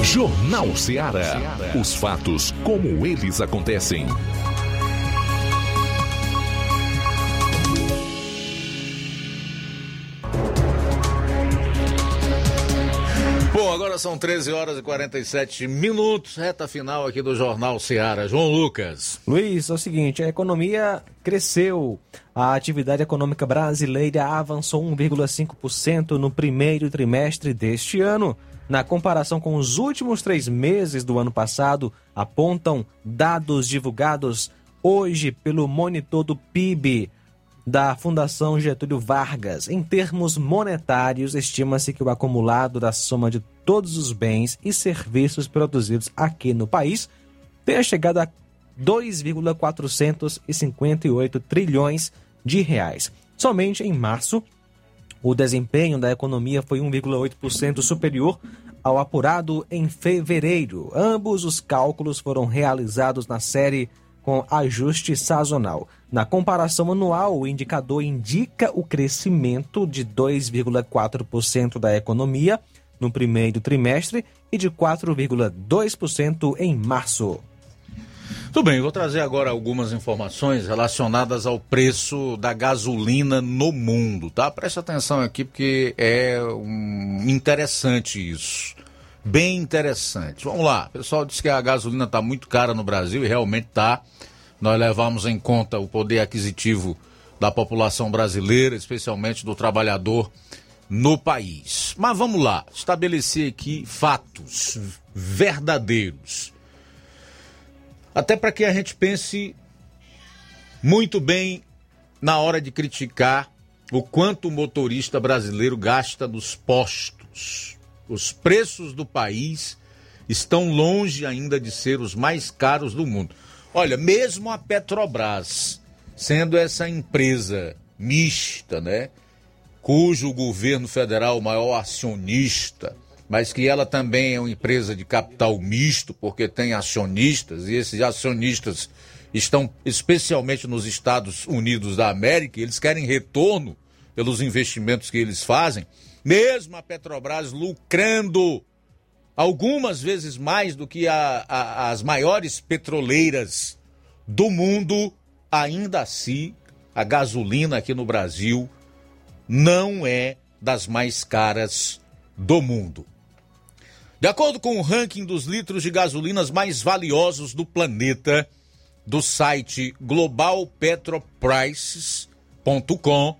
Speaker 4: Jornal Ceará. Os fatos como eles acontecem.
Speaker 1: Bom, agora são 13 horas e 47 minutos, reta final aqui do Jornal Ceará. João Lucas.
Speaker 2: Luiz, é o seguinte, a economia cresceu. A atividade econômica brasileira avançou 1,5% no primeiro trimestre deste ano. Na comparação com os últimos três meses do ano passado, apontam dados divulgados hoje pelo monitor do PIB da Fundação Getúlio Vargas. Em termos monetários, estima-se que o acumulado da soma de todos os bens e serviços produzidos aqui no país tenha chegado a 2,458 trilhões de reais. Somente em março, o desempenho da economia foi 1,8% superior ao apurado em fevereiro. Ambos os cálculos foram realizados na série com ajuste sazonal. Na comparação anual, o indicador indica o crescimento de 2,4% da economia no primeiro trimestre e de 4,2% em março.
Speaker 1: Tudo bem, vou trazer agora algumas informações relacionadas ao preço da gasolina no mundo, tá? Preste atenção aqui porque é um, interessante isso. Bem interessante. Vamos lá, o pessoal disse que a gasolina está muito cara no Brasil e realmente está. Nós levamos em conta o poder aquisitivo da população brasileira, especialmente do trabalhador no país. Mas vamos lá, estabelecer aqui fatos verdadeiros até para que a gente pense muito bem na hora de criticar o quanto o motorista brasileiro gasta nos postos. Os preços do país estão longe ainda de ser os mais caros do mundo. Olha, mesmo a Petrobras, sendo essa empresa mista, né, cujo governo federal é o maior acionista, mas que ela também é uma empresa de capital misto, porque tem acionistas, e esses acionistas estão especialmente nos Estados Unidos da América, e eles querem retorno pelos investimentos que eles fazem, mesmo a Petrobras lucrando algumas vezes mais do que a, a, as maiores petroleiras do mundo, ainda assim a gasolina aqui no Brasil não é das mais caras do mundo. De acordo com o ranking dos litros de gasolinas mais valiosos do planeta, do site globalpetroprices.com,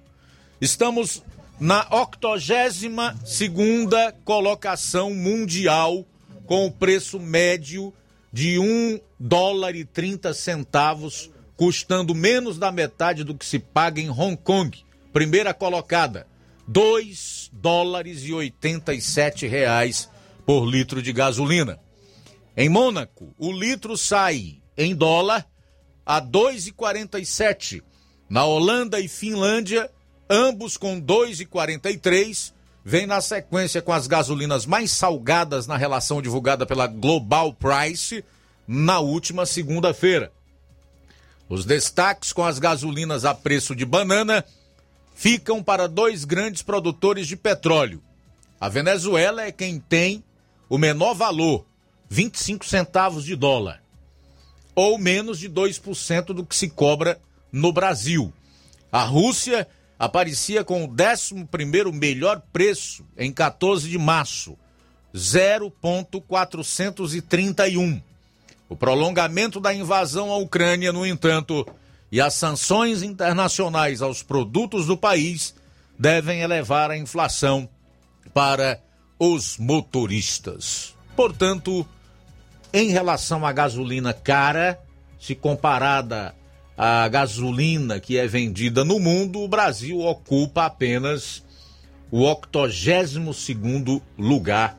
Speaker 1: estamos na 82 segunda colocação mundial com o preço médio de 1 dólar e 30 centavos, custando menos da metade do que se paga em Hong Kong. Primeira colocada, 2 dólares e 87 reais por litro de gasolina. Em Mônaco, o litro sai em dólar a 2,47. Na Holanda e Finlândia, ambos com 2,43. Vem na sequência com as gasolinas mais salgadas na relação divulgada pela Global Price na última segunda-feira. Os destaques com as gasolinas a preço de banana ficam para dois grandes produtores de petróleo. A Venezuela é quem tem o menor valor, 25 centavos de dólar, ou menos de 2% do que se cobra no Brasil. A Rússia aparecia com o 11 melhor preço em 14 de março, 0,431. O prolongamento da invasão à Ucrânia, no entanto, e as sanções internacionais aos produtos do país devem elevar a inflação para os motoristas. Portanto, em relação à gasolina cara, se comparada à gasolina que é vendida no mundo, o Brasil ocupa apenas o 82º lugar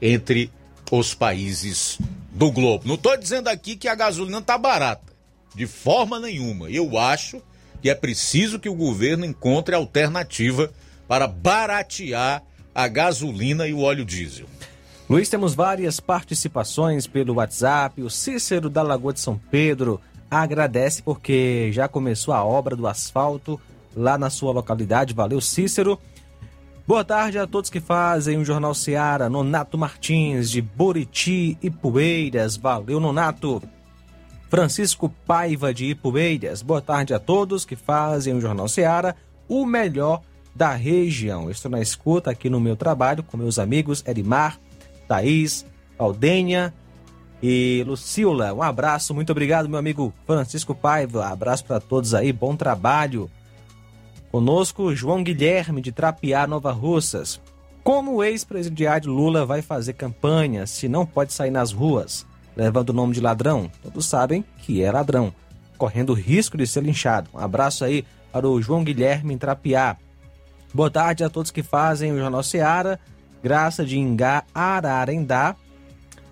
Speaker 1: entre os países do globo. Não estou dizendo aqui que a gasolina está barata, de forma nenhuma. Eu acho que é preciso que o governo encontre alternativa para baratear a gasolina e o óleo diesel.
Speaker 2: Luiz, temos várias participações pelo WhatsApp. O Cícero da Lagoa de São Pedro agradece porque já começou a obra do asfalto lá na sua localidade. Valeu, Cícero. Boa tarde a todos que fazem o Jornal Seara. Nonato Martins, de Buriti e Poeiras. Valeu, Nonato. Francisco Paiva, de Ipueiras. Boa tarde a todos que fazem o Jornal Seara, o melhor da região. Estou na escuta aqui no meu trabalho com meus amigos Erimar, Thaís, Aldenha e Lucila. Um abraço, muito obrigado, meu amigo Francisco Paiva. Abraço para todos aí, bom trabalho. Conosco, João Guilherme, de Trapiá, Nova Russas. Como o ex-presidiário Lula vai fazer campanha se não pode sair nas ruas, levando o nome de ladrão? Todos sabem que é ladrão, correndo risco de ser linchado. Um abraço aí para o João Guilherme em Trapiá. Boa tarde a todos que fazem o Jornal Seara. Graça de Ingá, Ararendá.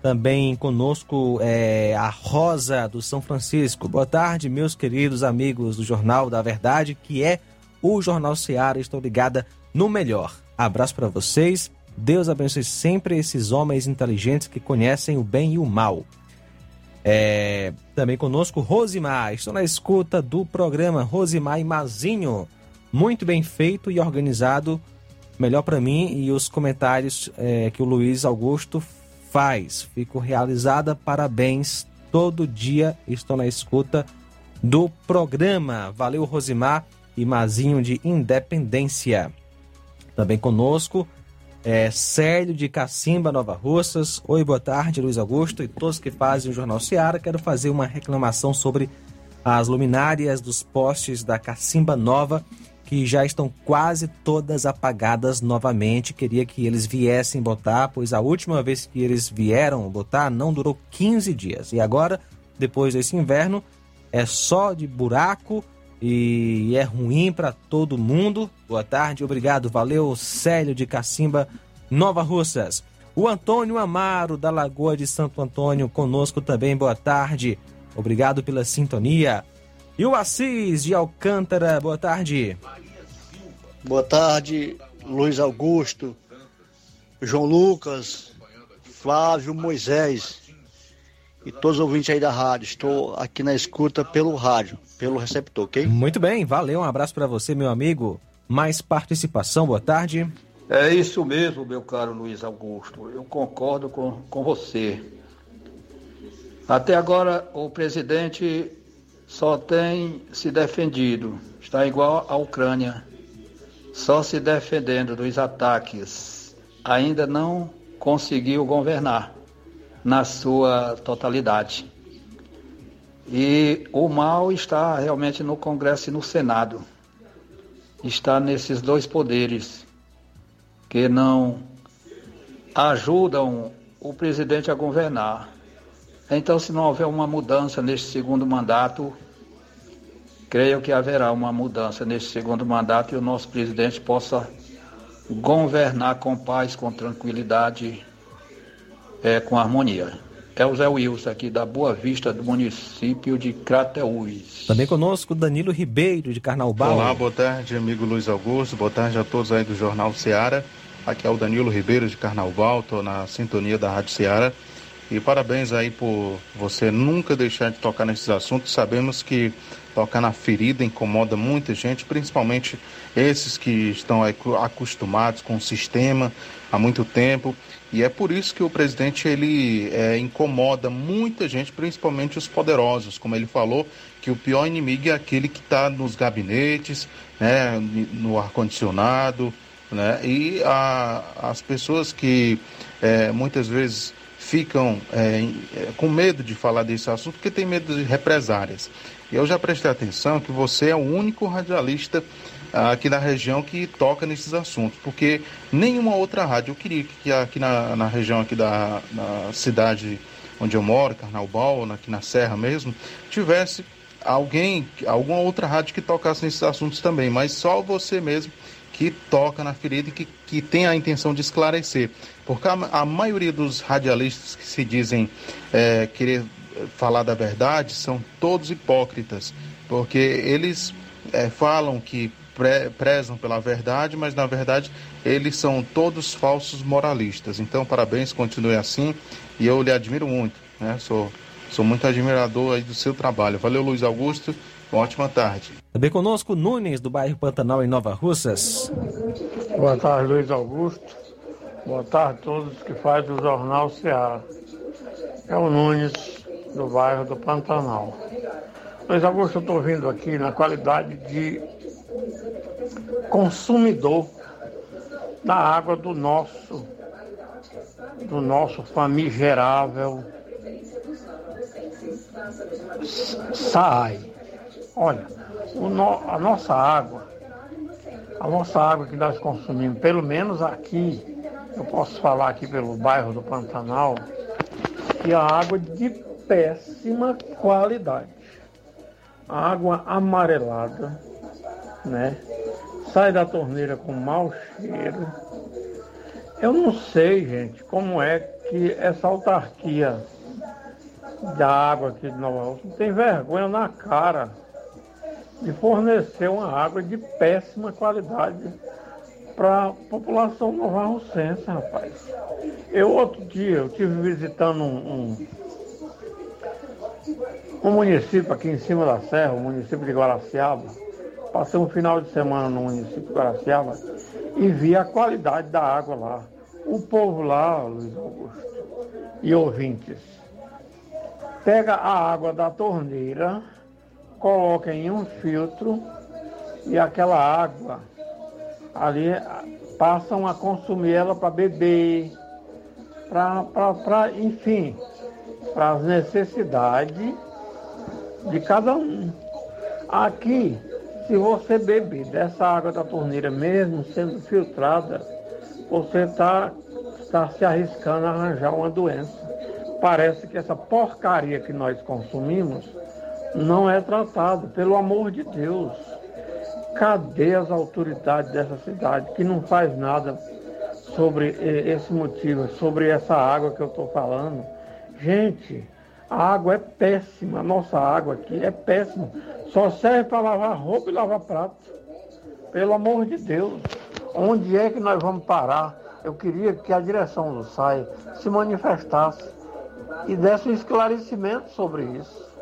Speaker 2: Também conosco é a Rosa do São Francisco. Boa tarde, meus queridos amigos do Jornal da Verdade, que é o Jornal Seara. Estou ligada no melhor. Abraço para vocês. Deus abençoe sempre esses homens inteligentes que conhecem o bem e o mal. É, também conosco Rosimar. Estou na escuta do programa Rosimar e Mazinho. Muito bem feito e organizado melhor para mim e os comentários é, que o Luiz Augusto faz. Fico realizada, parabéns. Todo dia estou na escuta do programa. Valeu, Rosimar e Mazinho de Independência. Também conosco, é, Célio de Cacimba, Nova Russas. Oi, boa tarde, Luiz Augusto e todos que fazem o Jornal Seara. Quero fazer uma reclamação sobre as luminárias dos postes da Cacimba Nova que já estão quase todas apagadas novamente. Queria que eles viessem botar, pois a última vez que eles vieram botar não durou 15 dias. E agora, depois desse inverno, é só de buraco e é ruim para todo mundo. Boa tarde, obrigado, valeu, Célio de Cacimba, Nova Russas. O Antônio Amaro, da Lagoa de Santo Antônio, conosco também, boa tarde. Obrigado pela sintonia. E o Assis de Alcântara, boa tarde.
Speaker 25: Boa tarde, Luiz Augusto, João Lucas, Flávio Moisés e todos os ouvintes aí da rádio. Estou aqui na escuta pelo rádio, pelo receptor, ok?
Speaker 2: Muito bem, valeu, um abraço para você, meu amigo. Mais participação, boa tarde.
Speaker 26: É isso mesmo, meu caro Luiz Augusto. Eu concordo com, com você. Até agora, o presidente só tem se defendido. Está igual à Ucrânia, só se defendendo dos ataques. Ainda não conseguiu governar na sua totalidade. E o mal está realmente no Congresso e no Senado. Está nesses dois poderes que não ajudam o presidente a governar. Então, se não houver uma mudança neste segundo mandato, creio que haverá uma mudança neste segundo mandato e o nosso presidente possa governar com paz, com tranquilidade é, com harmonia. É o Zé Wilson aqui da Boa Vista do município de Crateús.
Speaker 2: Também conosco Danilo Ribeiro de Carnaubal.
Speaker 27: Olá, boa tarde, amigo Luiz Augusto. Boa tarde a todos aí do Jornal Seara. Aqui é o Danilo Ribeiro de Carnaubal, estou na sintonia da Rádio Seara. E parabéns aí por você nunca deixar de tocar nesses assuntos. Sabemos que tocar na ferida incomoda muita gente, principalmente esses que estão acostumados com o sistema há muito tempo. E é por isso que o presidente ele é, incomoda muita gente, principalmente os poderosos, como ele falou, que o pior inimigo é aquele que está nos gabinetes, né, no ar condicionado, né, e a, as pessoas que é, muitas vezes ficam é, é, com medo de falar desse assunto porque tem medo de represárias. E eu já prestei atenção que você é o único radialista ah, aqui na região que toca nesses assuntos, porque nenhuma outra rádio, eu queria que aqui na, na região aqui da cidade onde eu moro, Carnaubal, aqui na Serra mesmo, tivesse alguém, alguma outra rádio que tocasse nesses assuntos também, mas só você mesmo que toca na ferida e que, que tem a intenção de esclarecer. Porque a, a maioria dos radialistas que se dizem é, querer falar da verdade são todos hipócritas, porque eles é, falam que pre, prezam pela verdade, mas na verdade eles são todos falsos moralistas. Então, parabéns, continue assim e eu lhe admiro muito, né? Sou, sou muito admirador aí do seu trabalho. Valeu, Luiz Augusto. Uma ótima tarde.
Speaker 2: Também conosco Nunes, do bairro Pantanal, em Nova Russas.
Speaker 28: Boa tarde, Luiz Augusto. Boa tarde a todos que fazem o Jornal Ceará. É o Nunes, do bairro do Pantanal. Luiz Augusto, eu estou vindo aqui na qualidade de consumidor da água do nosso, do nosso famigerável SAI. Olha, no, a nossa água, a nossa água que nós consumimos, pelo menos aqui, eu posso falar aqui pelo bairro do Pantanal, que a água de péssima qualidade. A água amarelada, né? Sai da torneira com mau cheiro. Eu não sei, gente, como é que essa autarquia da água aqui de Nova Rússia tem vergonha na cara de fornecer uma água de péssima qualidade para a população nova-russense, rapaz. Eu outro dia, eu estive visitando um, um, um, município aqui em cima da serra, o município de Guaraciaba. Passei um final de semana no município de Guaraciaba e vi a qualidade da água lá. O povo lá, Luiz Augusto, e ouvintes, pega a água da torneira coloca em um filtro e aquela água ali passam a consumir ela para beber, para, enfim, para as necessidades de cada um. Aqui, se você beber dessa água da torneira, mesmo sendo filtrada, você está tá se arriscando a arranjar uma doença. Parece que essa porcaria que nós consumimos não é tratado, pelo amor de Deus. Cadê as autoridades dessa cidade que não faz nada sobre esse motivo, sobre essa água que eu estou falando? Gente, a água é péssima, a nossa água aqui é péssima. Só serve para lavar roupa e lavar prato. Pelo amor de Deus, onde é que nós vamos parar? Eu queria que a direção do SAI se manifestasse e desse um esclarecimento sobre isso.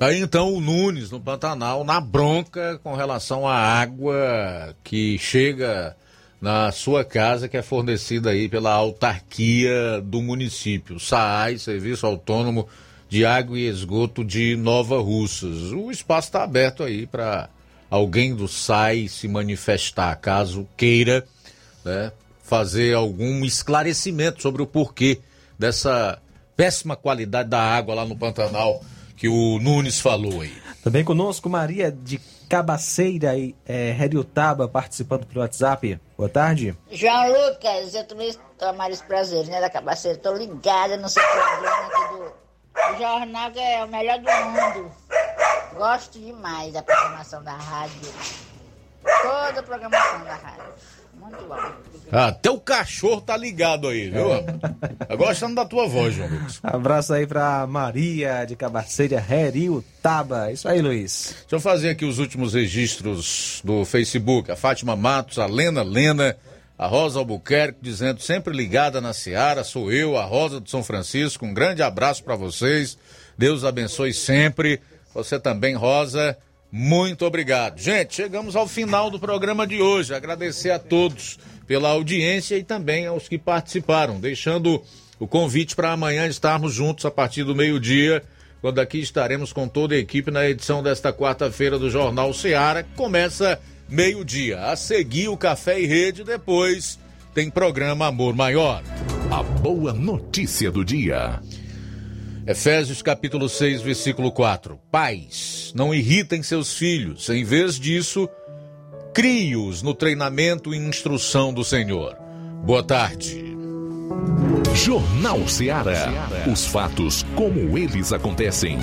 Speaker 1: Aí então o Nunes, no Pantanal, na bronca com relação à água que chega na sua casa, que é fornecida aí pela autarquia do município, SAAI, Serviço Autônomo de Água e Esgoto de Nova Russas. O espaço está aberto aí para alguém do SAI se manifestar, caso queira né, fazer algum esclarecimento sobre o porquê dessa péssima qualidade da água lá no Pantanal que o Nunes falou aí.
Speaker 2: Também conosco Maria de Cabaceira e é, Heriotaba participando pelo WhatsApp. Boa tarde.
Speaker 29: João Lucas, eu também tomar esse prazer, né, da Cabaceira. Tô ligada no seu programa aqui do, do jornal, que é o melhor do mundo. Gosto demais da programação da rádio. Toda a programação da rádio.
Speaker 1: Até o cachorro tá ligado aí, viu? Tá gostando da tua voz, João Lucas.
Speaker 2: Abraço aí pra Maria de Cabaceira, Taba. Isso aí, Luiz.
Speaker 1: Deixa eu fazer aqui os últimos registros do Facebook. A Fátima Matos, a Lena Lena, a Rosa Albuquerque dizendo sempre ligada na Seara, sou eu, a Rosa de São Francisco. Um grande abraço para vocês. Deus abençoe sempre. Você também, Rosa. Muito obrigado. Gente, chegamos ao final do programa de hoje. Agradecer a todos pela audiência e também aos que participaram, deixando o convite para amanhã estarmos juntos a partir do meio-dia, quando aqui estaremos com toda a equipe na edição desta quarta-feira do Jornal Seara, que começa meio-dia. A seguir o Café e Rede, depois tem programa Amor Maior.
Speaker 4: A boa notícia do dia.
Speaker 1: Efésios capítulo 6, versículo 4. Pais, não irritem seus filhos, em vez disso, crie-os no treinamento e instrução do Senhor. Boa tarde.
Speaker 4: Jornal Ceará. Os fatos como eles acontecem.